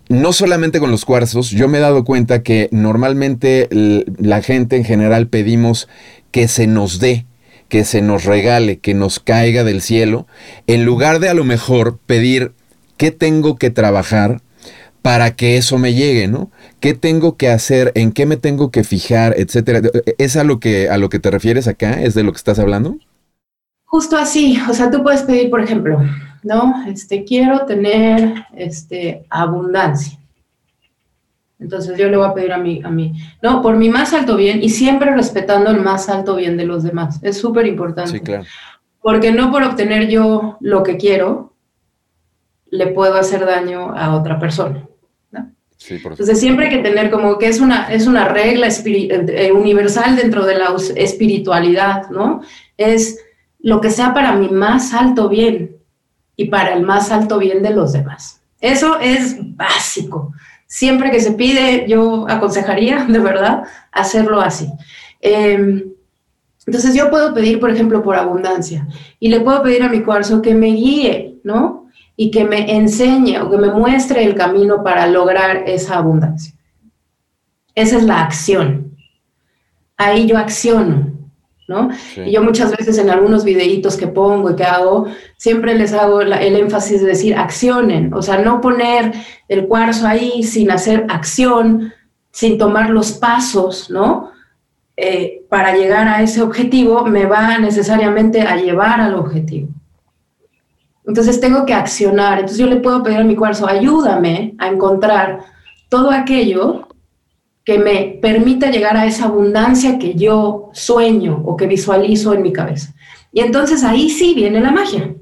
no solamente con los cuarzos, yo me he dado cuenta que normalmente la gente en general pedimos que se nos dé, que se nos regale, que nos caiga del cielo, en lugar de a lo mejor pedir qué tengo que trabajar para que eso me llegue, ¿no? ¿Qué tengo que hacer? ¿En qué me tengo que fijar? Etcétera. ¿Es a lo que, a lo que te refieres acá? ¿Es de lo que estás hablando? Justo así. O sea, tú puedes pedir, por ejemplo, ¿no? Este, quiero tener este, abundancia. Entonces yo le voy a pedir a mí, a mí, no, por mi más alto bien y siempre respetando el más alto bien de los demás. Es súper importante. Sí, claro. Porque no por obtener yo lo que quiero, le puedo hacer daño a otra persona. Entonces siempre hay que tener como que es una, es una regla eh, universal dentro de la espiritualidad, ¿no? Es lo que sea para mi más alto bien y para el más alto bien de los demás. Eso es básico. Siempre que se pide, yo aconsejaría, de verdad, hacerlo así. Em, entonces yo puedo pedir, por ejemplo, por abundancia y le puedo pedir a mi cuarzo que me guíe, ¿no? y que me enseñe o que me muestre el camino para lograr esa abundancia. Esa es la acción. Ahí yo acciono, ¿no? Y yo muchas veces en algunos videitos que pongo y que hago, siempre les hago el énfasis de decir accionen, o sea, no poner el cuarzo ahí sin hacer acción, sin tomar los pasos, ¿no? Eh, para llegar a ese objetivo me va necesariamente a llevar al objetivo. Entonces tengo que accionar. Entonces yo le puedo pedir a mi cuarzo, ayúdame a encontrar todo aquello que me permita llegar a esa abundancia que yo sueño o que visualizo en mi cabeza. Y entonces ahí sí viene la magia.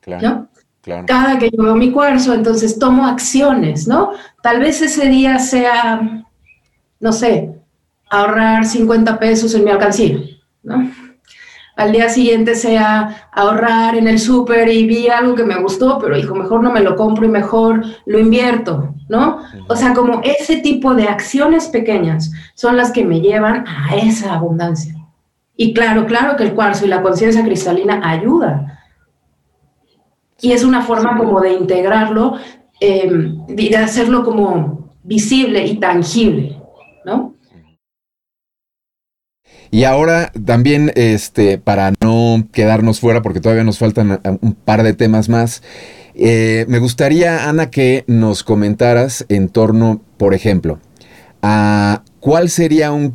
Claro, claro. Cada que yo veo mi cuarzo, entonces tomo acciones, ¿no? Tal vez ese día sea, no sé, ahorrar 50 pesos en mi alcancía, ¿no? Al día siguiente sea ahorrar en el súper y vi algo que me gustó, pero hijo, mejor no me lo compro y mejor lo invierto, ¿no? O sea, como ese tipo de acciones pequeñas son las que me llevan a esa abundancia. Y claro, claro que el cuarzo y la conciencia cristalina ayuda. Y es una forma como de integrarlo, eh, de hacerlo como visible y tangible, ¿no? Y ahora también, este, para no quedarnos fuera, porque todavía nos faltan un par de temas más, eh, me gustaría, Ana, que nos comentaras en torno, por ejemplo, a cuál sería un,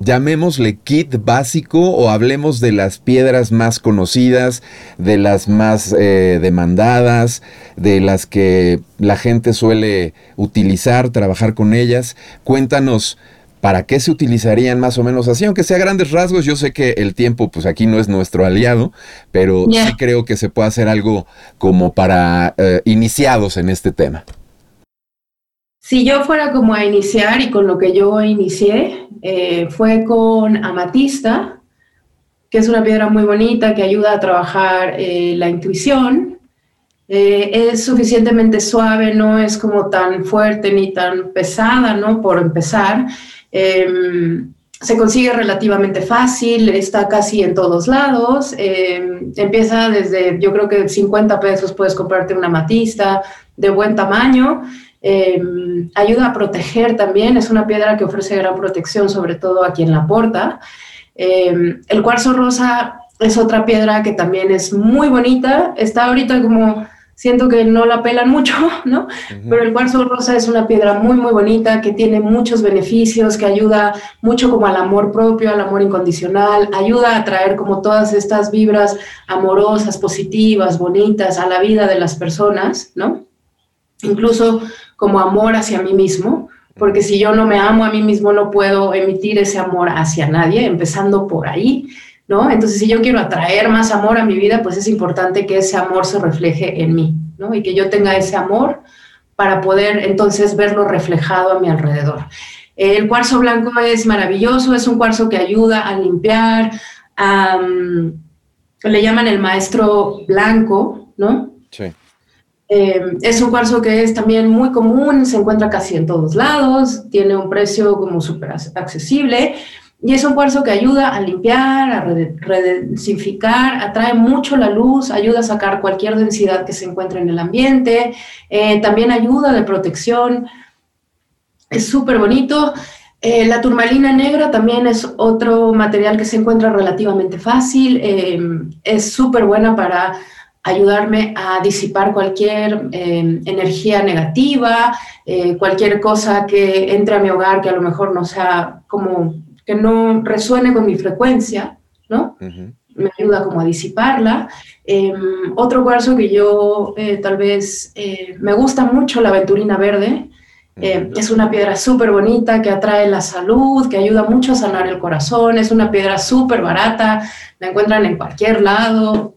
llamémosle kit básico o hablemos de las piedras más conocidas, de las más eh, demandadas, de las que la gente suele utilizar, trabajar con ellas. Cuéntanos ¿Para qué se utilizarían más o menos así? Aunque sea grandes rasgos, yo sé que el tiempo pues aquí no es nuestro aliado, pero sí creo que se puede hacer algo como para eh, iniciados en este tema. Si yo fuera como a iniciar y con lo que yo inicié, eh, fue con amatista, que es una piedra muy bonita que ayuda a trabajar eh, la intuición. es suficientemente suave, no es como tan fuerte ni tan pesada, ¿no? Por empezar. Em, se consigue relativamente fácil, está casi en todos lados. Em, empieza desde, yo creo que 50 pesos puedes comprarte una matista de buen tamaño. Em, ayuda a proteger también, es una piedra que ofrece gran protección, sobre todo aquí en la porta. el cuarzo rosa es otra piedra que también es muy bonita, está ahorita como siento que no la pelan mucho, ¿no? Pero el cuarzo rosa es una piedra muy, muy bonita que tiene muchos beneficios, que ayuda mucho como al amor propio, al amor incondicional, ayuda a traer como todas estas vibras amorosas, positivas, bonitas a la vida de las personas, ¿no? Incluso como amor hacia mí mismo, porque si yo no me amo a mí mismo no puedo emitir ese amor hacia nadie, empezando por ahí. ¿No? Entonces, si yo quiero atraer más amor a mi vida, pues es importante que ese amor se refleje en mí, ¿no? Y que yo tenga ese amor para poder entonces verlo reflejado a mi alrededor. El cuarzo blanco es maravilloso, es un cuarzo que ayuda a limpiar, le llaman el maestro blanco, ¿no? Sí. Eh, es un cuarzo que es también muy común, se encuentra casi en todos lados, tiene un precio como súper accesible, y es un cuarzo que ayuda a limpiar, a redensificar, atrae mucho la luz, ayuda a sacar cualquier densidad que se encuentre en el ambiente, eh, también ayuda de protección. Es súper bonito. Eh, la turmalina negra también es otro material que se encuentra relativamente fácil. Eh, es súper buena para ayudarme a disipar cualquier energía negativa, cualquier cosa que entre a mi hogar que a lo mejor no sea como que no resuene con mi frecuencia, ¿no? Me ayuda como a disiparla. Em, otro cuarzo que yo eh, tal vez eh, me gusta mucho, la aventurina verde, Eh, es una piedra súper bonita que atrae la salud, que ayuda mucho a sanar el corazón, es una piedra súper barata, la encuentran en cualquier lado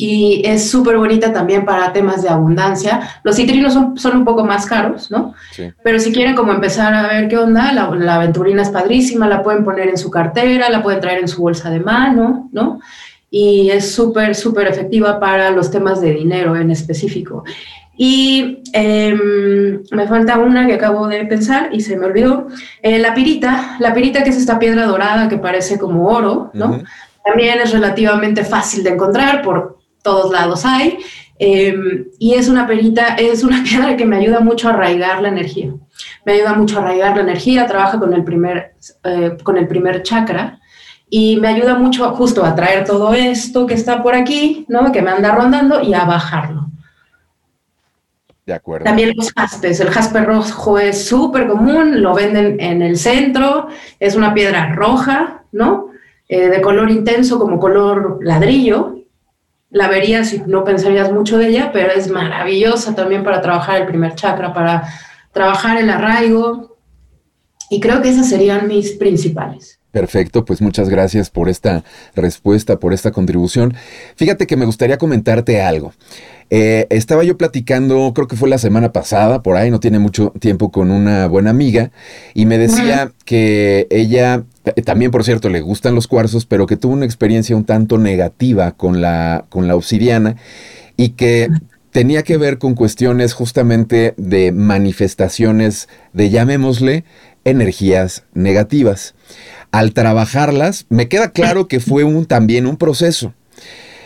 y es súper bonita también para temas de abundancia. Los citrinos son, son un poco más caros, ¿no? Sí. Pero si quieren como empezar a ver qué onda, la, la, aventurina es padrísima, la pueden poner en su cartera, la pueden traer en su bolsa de mano, ¿no? Y es súper, súper efectiva para los temas de dinero en específico. Y eh, me falta una que acabo de pensar y se me olvidó. Eh, la pirita, la pirita que es esta piedra dorada que parece como oro, ¿no? Uh -huh. También es relativamente fácil de encontrar por todos lados hay. Eh, y es una perita, es una piedra que me ayuda mucho a arraigar la energía. Me ayuda mucho a arraigar la energía, trabaja con el primer, eh, con el primer chakra y me ayuda mucho justo a traer todo esto que está por aquí, ¿no? Que me anda rondando y a bajarlo. De acuerdo. También los jaspes. El jaspe rojo es súper común, lo venden en el centro, es una piedra roja, ¿no? Eh, de color intenso como color ladrillo, la verías y no pensarías mucho de ella, pero es maravillosa también para trabajar el primer chakra, para trabajar el arraigo. Y creo que esas serían mis principales. Perfecto, pues muchas gracias por esta respuesta, por esta contribución. Fíjate que me gustaría comentarte algo. Eh, estaba yo platicando, creo que fue la semana pasada, por ahí no tiene mucho tiempo, con una buena amiga, y me decía que ella, también por cierto, le gustan los cuarzos, pero que tuvo una experiencia un tanto negativa con la, con la obsidiana y que tenía que ver con cuestiones justamente de manifestaciones de, llamémosle, energías negativas. Al trabajarlas, me queda claro que fue un, también un proceso.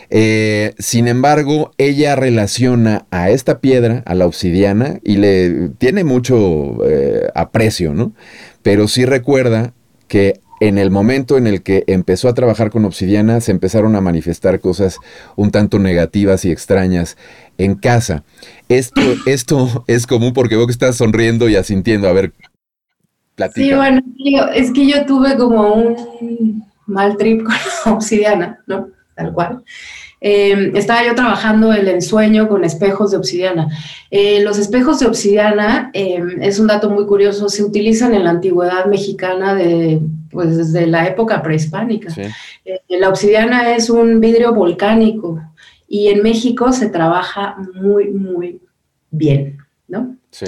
Eh, sin embargo, ella relaciona a esta piedra, a la obsidiana, y le tiene mucho eh, aprecio, ¿no? Pero sí recuerda que en el momento en el que empezó a trabajar con obsidiana, se empezaron a manifestar cosas un tanto negativas y extrañas en casa. Esto, esto es común porque veo que estás sonriendo y asintiendo. A ver, platica. Sí, bueno, es que yo tuve como un mal trip con la obsidiana, ¿no? Tal cual. Eh, estaba yo trabajando el ensueño con espejos de obsidiana. Eh, los espejos de obsidiana, eh, es un dato muy curioso, se utilizan en la antigüedad mexicana de, pues, desde la época prehispánica. Sí. Eh, la obsidiana es un vidrio volcánico y en México se trabaja muy, muy bien, ¿no? Sí.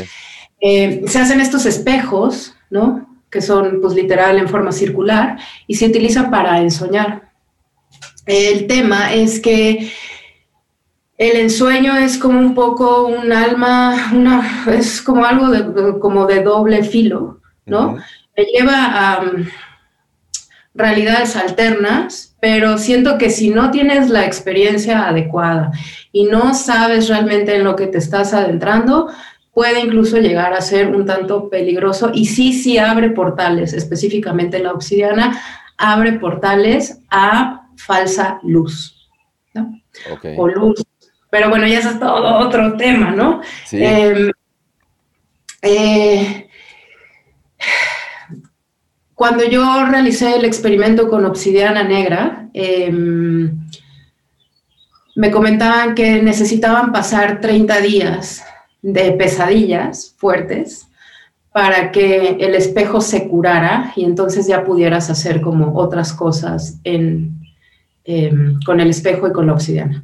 Eh, se hacen estos espejos, ¿no? Que son, pues, literal en forma circular y se utilizan para ensoñar. El tema es que el ensueño es como un poco un alma, una, es como algo de, como de doble filo, ¿no? Uh -huh. Me lleva a um, realidades alternas, pero siento que si no tienes la experiencia adecuada y no sabes realmente en lo que te estás adentrando, puede incluso llegar a ser un tanto peligroso y sí, sí abre portales, específicamente la obsidiana abre portales a falsa luz, ¿no? Okay. O luz. Pero bueno, ya es todo otro tema, ¿no? Sí. Eh, eh, cuando yo realicé el experimento con obsidiana negra, eh, me comentaban que necesitaban pasar 30 días de pesadillas fuertes para que el espejo se curara y entonces ya pudieras hacer como otras cosas en, eh, con el espejo y con la obsidiana.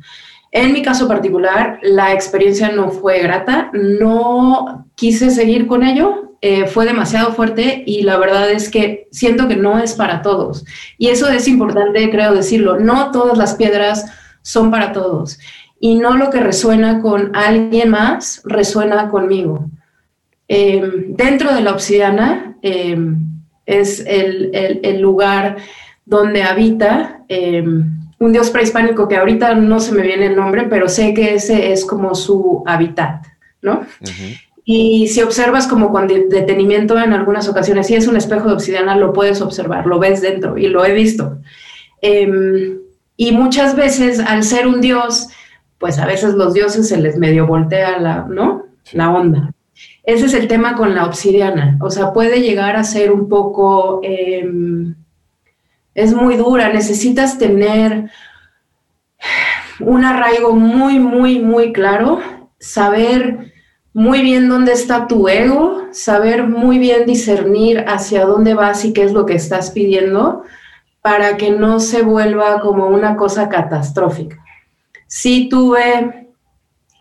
En mi caso particular, la experiencia no fue grata, no quise seguir con ello, eh, fue demasiado fuerte y la verdad es que siento que no es para todos. Y eso es importante, creo decirlo, no todas las piedras son para todos. Y no lo que resuena con alguien más resuena conmigo. Eh, dentro de la obsidiana eh, es el, el, el, lugar donde habita eh, un dios prehispánico que ahorita no se me viene el nombre, pero sé que ese es como su hábitat, ¿no? Uh -huh. Y si observas como con detenimiento en algunas ocasiones, si es un espejo de obsidiana, lo puedes observar, lo ves dentro y lo he visto. Eh, y muchas veces, al ser un dios, pues a veces los dioses se les medio voltea la, ¿no? Sí. La onda. Ese es el tema con la obsidiana. O sea, puede llegar a ser un poco... Eh, es muy dura, necesitas tener un arraigo muy, muy, muy claro, saber muy bien dónde está tu ego, saber muy bien discernir hacia dónde vas y qué es lo que estás pidiendo para que no se vuelva como una cosa catastrófica. Sí tuve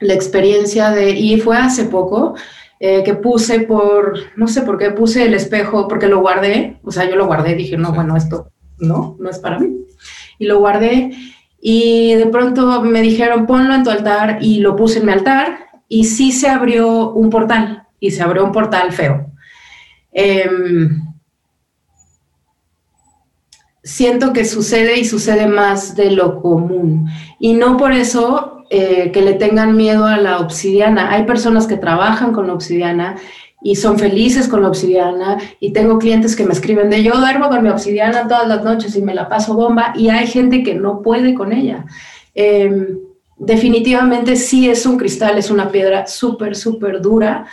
la experiencia de, y fue hace poco, eh, que puse por, no sé por qué puse el espejo, porque lo guardé, o sea, yo lo guardé, dije, no, bueno, esto no, no es para mí. Y lo guardé y de pronto me dijeron, ponlo en tu altar y lo puse en mi altar y sí se abrió un portal y se abrió un portal feo. Em, siento que sucede y sucede más de lo común. Y no por eso eh, que le tengan miedo a la obsidiana. Hay personas que trabajan con obsidiana y son felices con la obsidiana y tengo clientes que me escriben de yo duermo con mi obsidiana todas las noches y me la paso bomba y hay gente que no puede con ella. Em, definitivamente sí es un cristal, es una piedra súper, súper dura,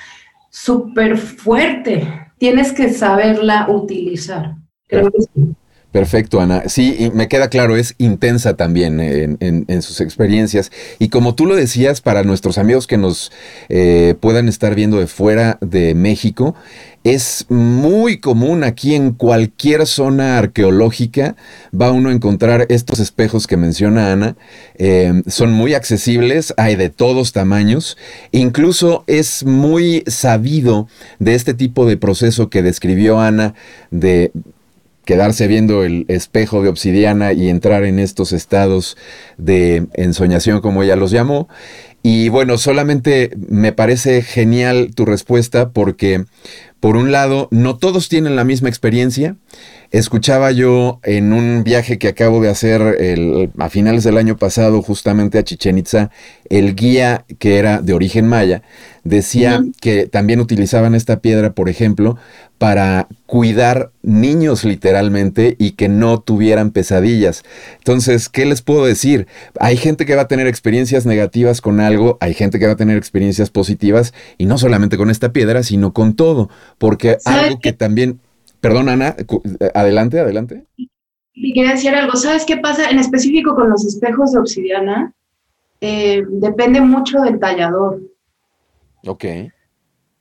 súper fuerte. Tienes que saberla utilizar. Creo que sí. Perfecto, Ana. Sí, me queda claro, es intensa también en, sus experiencias. Y como tú lo decías, para nuestros amigos que nos eh, puedan estar viendo de fuera de México, es muy común aquí en cualquier zona arqueológica, va uno a encontrar estos espejos que menciona Ana. Eh, son muy accesibles, hay de todos tamaños. Incluso es muy sabido de este tipo de proceso que describió Ana de quedarse viendo el espejo de obsidiana y entrar en estos estados de ensoñación, como ella los llamó. Y bueno, solamente me parece genial tu respuesta porque, por un lado, no todos tienen la misma experiencia. Escuchaba yo en un viaje que acabo de hacer a finales del año pasado, justamente a Chichen Itza, el guía que era de origen maya, decía que también utilizaban esta piedra, por ejemplo, para cuidar niños literalmente y que no tuvieran pesadillas. Entonces, ¿qué les puedo decir? Hay gente que va a tener experiencias negativas con algo, hay gente que va a tener experiencias positivas y no solamente con esta piedra, sino con todo, porque algo que también... Perdón, Ana, adelante, adelante. Y quería decir algo, ¿sabes qué pasa en específico con los espejos de obsidiana? Eh, depende mucho del tallador. Ok.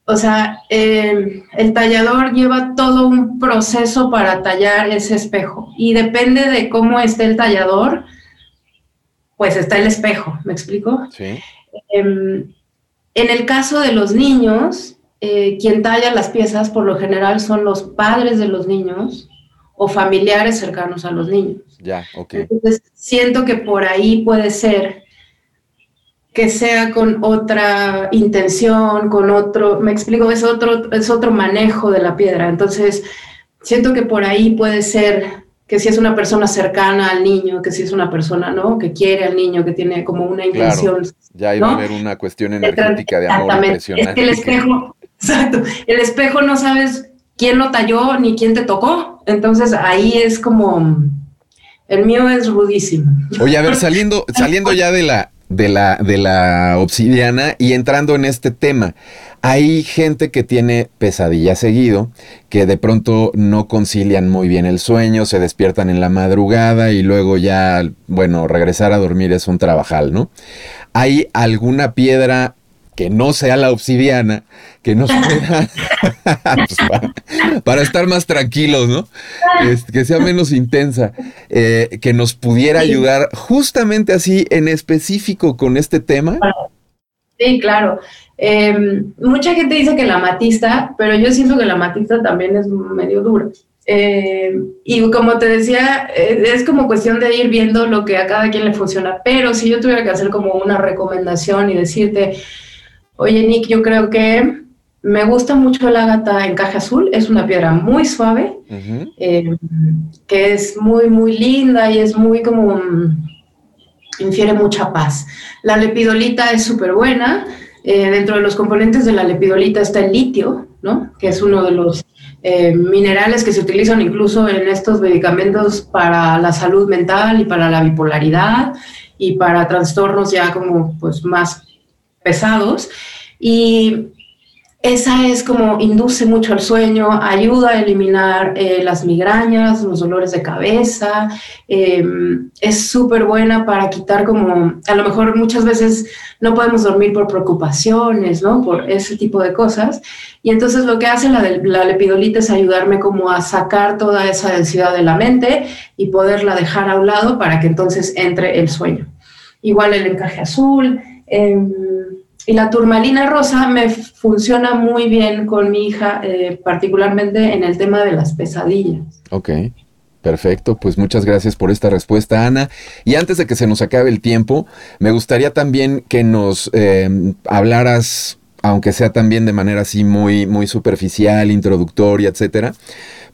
O sea, el tallador lleva todo un proceso para tallar ese espejo y depende de cómo esté el tallador, pues está el espejo, ¿me explico? Sí. Em, en el caso de los niños, eh, quien talla las piezas por lo general son los padres de los niños o familiares cercanos a los niños. Ya, ok. Entonces, siento que por ahí puede ser que sea con otra intención, con otro, me explico, es otro, es otro manejo de la piedra. Entonces, siento que por ahí puede ser que si es una persona cercana al niño, que si es una persona, ¿no? Que quiere al niño, que tiene como una intención. Ya iba a haber una cuestión energética de amor impresionante. Es que el espejo, exacto, el espejo no sabes quién lo talló ni quién te tocó. Entonces ahí es como, el mío es rudísimo. Oye, a ver, saliendo, saliendo ya de la, de la, de la obsidiana y entrando en este tema. Hay gente que tiene pesadillas seguido, que de pronto no concilian muy bien el sueño, se despiertan en la madrugada y luego ya, bueno, regresar a dormir es un trabajal, ¿no? ¿Hay alguna piedra que no sea la obsidiana, que nos pueda, pues, para, estar más tranquilos, ¿no? que sea menos intensa, eh, que nos pudiera ayudar justamente así en específico con este tema. Sí, claro. Em, mucha gente dice que la matista, pero yo siento que la matista también es medio dura. Em, y como te decía, eh, es como cuestión de ir viendo lo que a cada quien le funciona. Pero si yo tuviera que hacer como una recomendación y decirte, Oye, Nick, yo creo que me gusta mucho el ágata encaje azul. Es una piedra muy suave, eh, que es muy, muy linda y es muy como... infiere mucha paz. La lepidolita es súper buena. Eh, dentro de los componentes de la lepidolita está el litio, ¿no? Que es uno de los eh, minerales que se utilizan incluso en estos medicamentos para la salud mental y para la bipolaridad y para trastornos ya como pues más pesados. Y esa es como induce mucho el sueño, ayuda a eliminar eh, las migrañas, los dolores de cabeza, em, es súper buena para quitar como, a lo mejor muchas veces no podemos dormir por preocupaciones, ¿no? Por ese tipo de cosas. Y entonces lo que hace la, la lepidolita es ayudarme como a sacar toda esa densidad de la mente y poderla dejar a un lado para que entonces entre el sueño. Igual el encaje azul. Eh, y la turmalina rosa me funciona muy bien con mi hija, eh, particularmente en el tema de las pesadillas. Ok. Perfecto, pues muchas gracias por esta respuesta, Ana. Y antes de que se nos acabe el tiempo, me gustaría también que nos eh, hablaras, aunque sea también de manera así muy, muy superficial, introductoria, etcétera,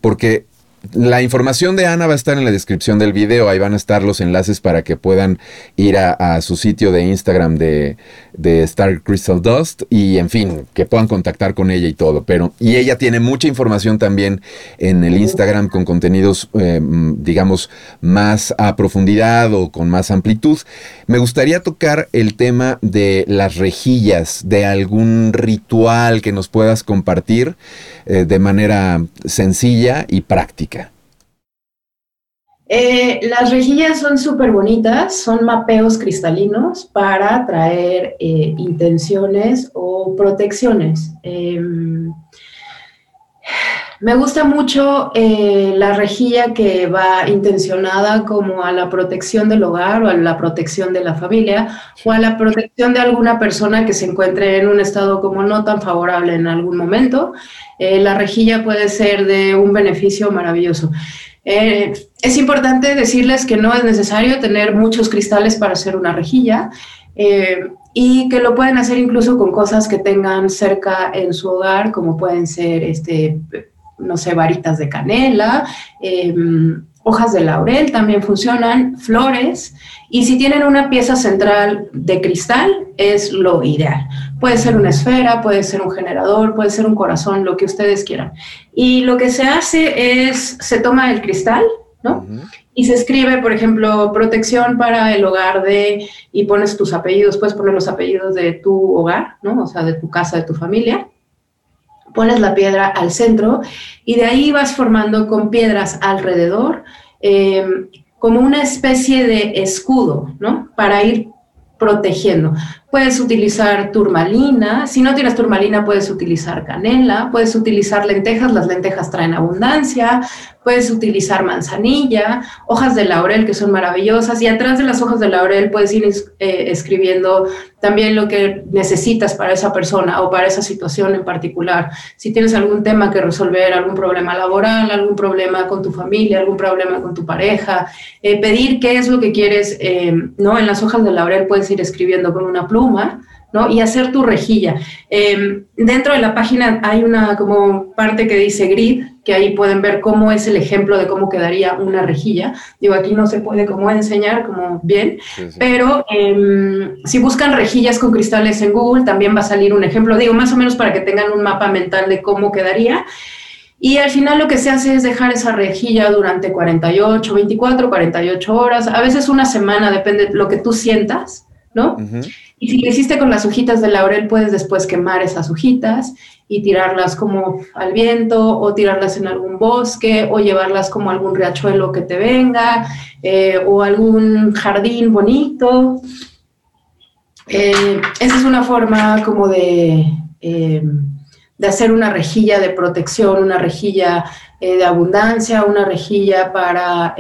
porque la información de Ana va a estar en la descripción del video, ahí van a estar los enlaces para que puedan ir a, su sitio de Instagram de, Star Crystal Dust y en fin, que puedan contactar con ella y todo. Pero, y ella tiene mucha información también en el Instagram con contenidos, eh, digamos, más a profundidad o con más amplitud. Me gustaría tocar el tema de las rejillas, de algún ritual que nos puedas compartir eh, de manera sencilla y práctica. Eh, las rejillas son súper bonitas, son mapeos cristalinos para traer eh, intenciones o protecciones. Em, me gusta mucho eh, la rejilla que va intencionada como a la protección del hogar o a la protección de la familia o a la protección de alguna persona que se encuentre en un estado como no tan favorable en algún momento. la rejilla puede ser de un beneficio maravilloso. Eh, es importante decirles que no es necesario tener muchos cristales para hacer una rejilla eh, y que lo pueden hacer incluso con cosas que tengan cerca en su hogar, como pueden ser, este, no sé, varitas de canela, em, hojas de laurel también funcionan, flores, y si tienen una pieza central de cristal, es lo ideal. Puede ser una esfera, puede ser un generador, puede ser un corazón, lo que ustedes quieran. Y lo que se hace es, se toma el cristal, ¿no? Y se escribe, por ejemplo, protección para el hogar de, y pones tus apellidos, puedes poner los apellidos de tu hogar, ¿no? O sea, de tu casa, de tu familia pones la piedra al centro y de ahí vas formando con piedras alrededor eh, como una especie de escudo, ¿no? Para ir protegiendo. Puedes utilizar turmalina, si no tienes turmalina puedes utilizar canela, puedes utilizar lentejas, las lentejas traen abundancia, puedes utilizar manzanilla, hojas de laurel que son maravillosas. Y atrás de las hojas de laurel puedes ir eh, escribiendo también lo que necesitas para esa persona o para esa situación en particular. Si tienes algún tema que resolver, algún problema laboral, algún problema con tu familia, algún problema con tu pareja, eh, pedir qué es lo que quieres, eh, ¿no? En las hojas de laurel puedes ir escribiendo con una pluma ¿no? Y hacer tu rejilla. Em, dentro de la página hay una como parte que dice grid, que ahí pueden ver cómo es el ejemplo de cómo quedaría una rejilla. Digo, aquí no se puede como enseñar como bien, pero em, si buscan rejillas con cristales en Google, también va a salir un ejemplo, digo, más o menos para que tengan un mapa mental de cómo quedaría. Y al final lo que se hace es dejar esa rejilla durante 48, 24, 48 horas, a veces una semana, depende de lo que tú sientas, ¿no? Y si lo hiciste con las hojitas de laurel, puedes después quemar esas hojitas y tirarlas como al viento o tirarlas en algún bosque o llevarlas como a algún riachuelo que te venga eh, o algún jardín bonito. Eh, esa es una forma como de, eh, de hacer una rejilla de protección, una rejilla de abundancia, una rejilla para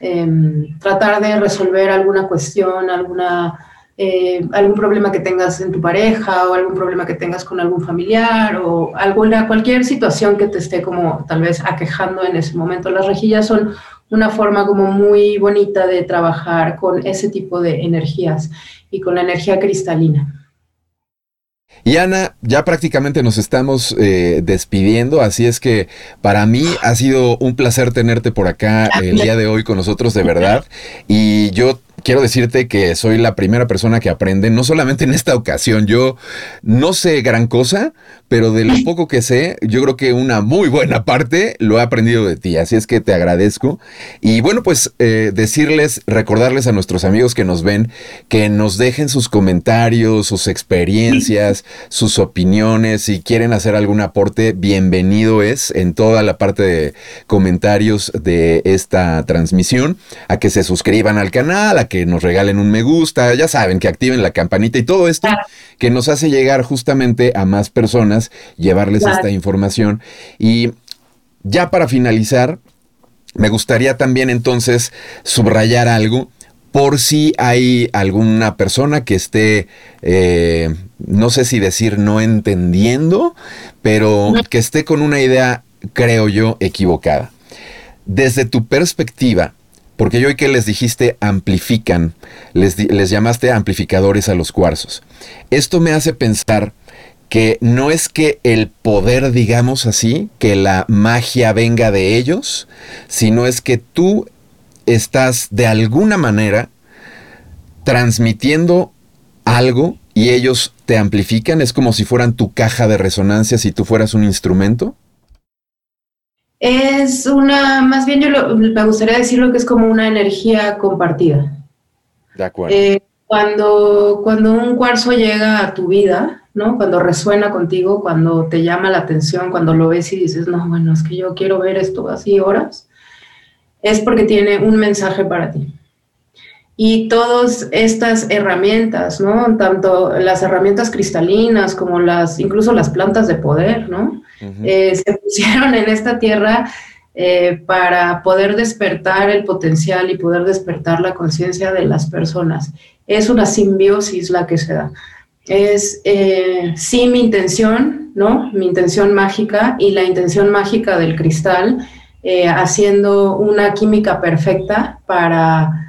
em, tratar de resolver alguna cuestión, alguna eh, algún problema que tengas en tu pareja o algún problema que tengas con algún familiar o alguna, cualquier situación que te esté como tal vez aquejando en ese momento. Las rejillas son una forma como muy bonita de trabajar con ese tipo de energías y con la energía cristalina. Y Ana, ya prácticamente nos estamos eh, despidiendo, así es que para mí ha sido un placer tenerte por acá el día de hoy con nosotros, de verdad. Y yo quiero decirte que soy la primera persona que aprende, no solamente en esta ocasión, yo no sé gran cosa, pero de lo poco que sé, yo creo que una muy buena parte lo he aprendido de ti. Así es que te agradezco. Y bueno, pues eh, decirles, recordarles a nuestros amigos que nos ven, que nos dejen sus comentarios, sus experiencias, sus opiniones. Si quieren hacer algún aporte, bienvenido es en toda la parte de comentarios de esta transmisión. A que se suscriban al canal, a que nos regalen un me gusta, ya saben, que activen la campanita y todo esto que nos hace llegar justamente a más personas, llevarles esta información. Y ya para finalizar, me gustaría también entonces subrayar algo por si hay alguna persona que esté, eh, no sé si decir no entendiendo, pero que esté con una idea, creo yo, equivocada. Desde tu perspectiva, porque yo hoy que les dijiste amplifican, les, les llamaste amplificadores a los cuarzos. Esto me hace pensar que no es que el poder, digamos así, que la magia venga de ellos, sino es que tú estás de alguna manera transmitiendo algo y ellos te amplifican, es como si fueran tu caja de resonancia si tú fueras un instrumento. Es una, más bien yo me gustaría decirlo que es como una energía compartida. De acuerdo. Eh, cuando, cuando un cuarzo llega a tu vida, ¿no? Cuando resuena contigo, cuando te llama la atención, cuando lo ves y dices, no, bueno, es que yo quiero ver esto así horas, es porque tiene un mensaje para ti. Y todas estas herramientas, ¿no? Tanto las herramientas cristalinas como las, incluso las plantas de poder, ¿no? Eh, se pusieron en esta tierra eh, para poder despertar el potencial y poder despertar la conciencia de las personas. Es una simbiosis la que se da. Es eh, sí mi intención, ¿no? Mi intención mágica y la intención mágica del cristal, haciendo una química perfecta para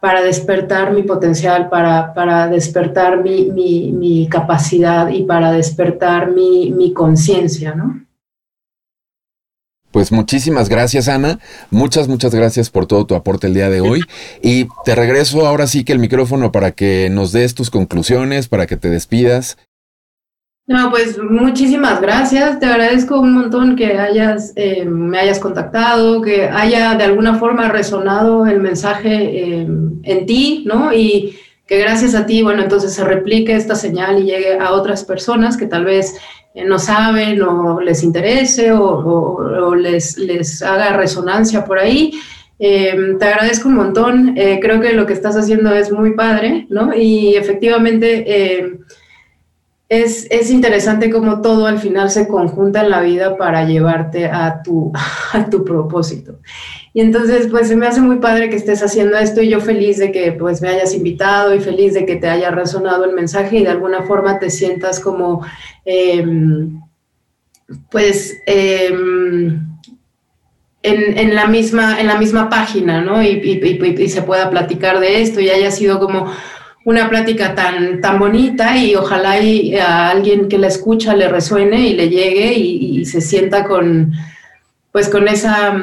para despertar mi potencial, para, para despertar mi, mi, capacidad y para despertar mi, mi conciencia, ¿no? Pues muchísimas gracias, Ana. Muchas, muchas gracias por todo tu aporte el día de hoy. Y te regreso ahora sí que el micrófono para que nos des tus conclusiones, para que te despidas. No, pues muchísimas gracias. Te agradezco un montón que hayas, eh, me hayas contactado, que haya de alguna forma resonado el mensaje eh, en ti, ¿no? Y que gracias a ti, bueno, entonces se replique esta señal y llegue a otras personas que tal vez eh, no saben o les interese o, les, les, haga resonancia por ahí. te agradezco un montón. creo que lo que estás haciendo es muy padre, ¿no? Y efectivamente es, interesante cómo todo al final se conjunta en la vida para llevarte a tu, a tu propósito. Y entonces, pues se me hace muy padre que estés haciendo esto y yo feliz de que pues me hayas invitado y feliz de que te haya resonado el mensaje y de alguna forma te sientas como, em, pues, em, en, la misma, en la misma página, ¿no? Y, y, se pueda platicar de esto y haya sido como una plática tan, tan bonita y ojalá a alguien que la escucha le resuene y le llegue y, se sienta con, pues con esa,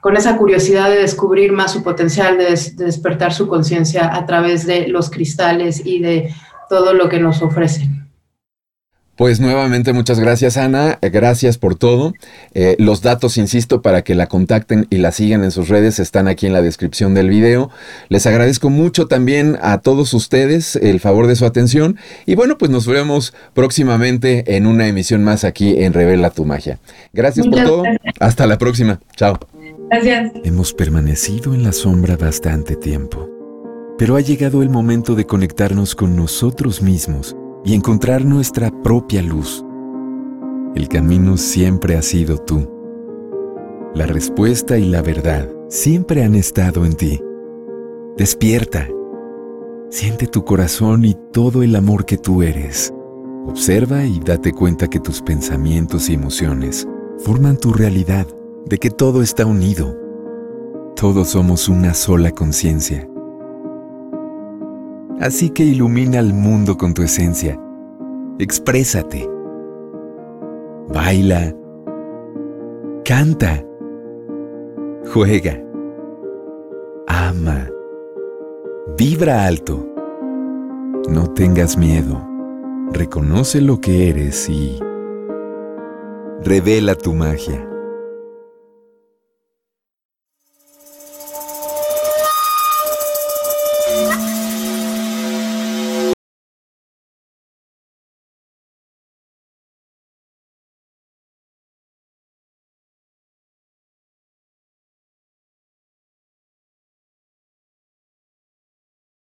con esa curiosidad de descubrir más su potencial, de despertar su conciencia a través de los cristales y de todo lo que nos ofrecen. Pues nuevamente muchas gracias Ana, eh, gracias por todo. Eh, los datos, insisto, para que la contacten y la sigan en sus redes están aquí en la descripción del video. Les agradezco mucho también a todos ustedes el favor de su atención y bueno, pues nos veremos próximamente en una emisión más aquí en Revela tu Magia. Gracias por todo. Hasta la próxima. Chao. Gracias. Hemos permanecido en la sombra bastante tiempo, pero ha llegado el momento de conectarnos con nosotros mismos y encontrar nuestra propia luz. El camino siempre ha sido tú. La respuesta y la verdad siempre han estado en ti. Despierta. Siente tu corazón y todo el amor que tú eres. Observa y date cuenta que tus pensamientos y emociones forman tu realidad, de que todo está unido. Todos somos una sola conciencia Así que ilumina al mundo con tu esencia. Exprésate. Baila. Canta. Juega. Ama. Vibra alto. No tengas miedo. Reconoce lo que eres y Revela tu magia.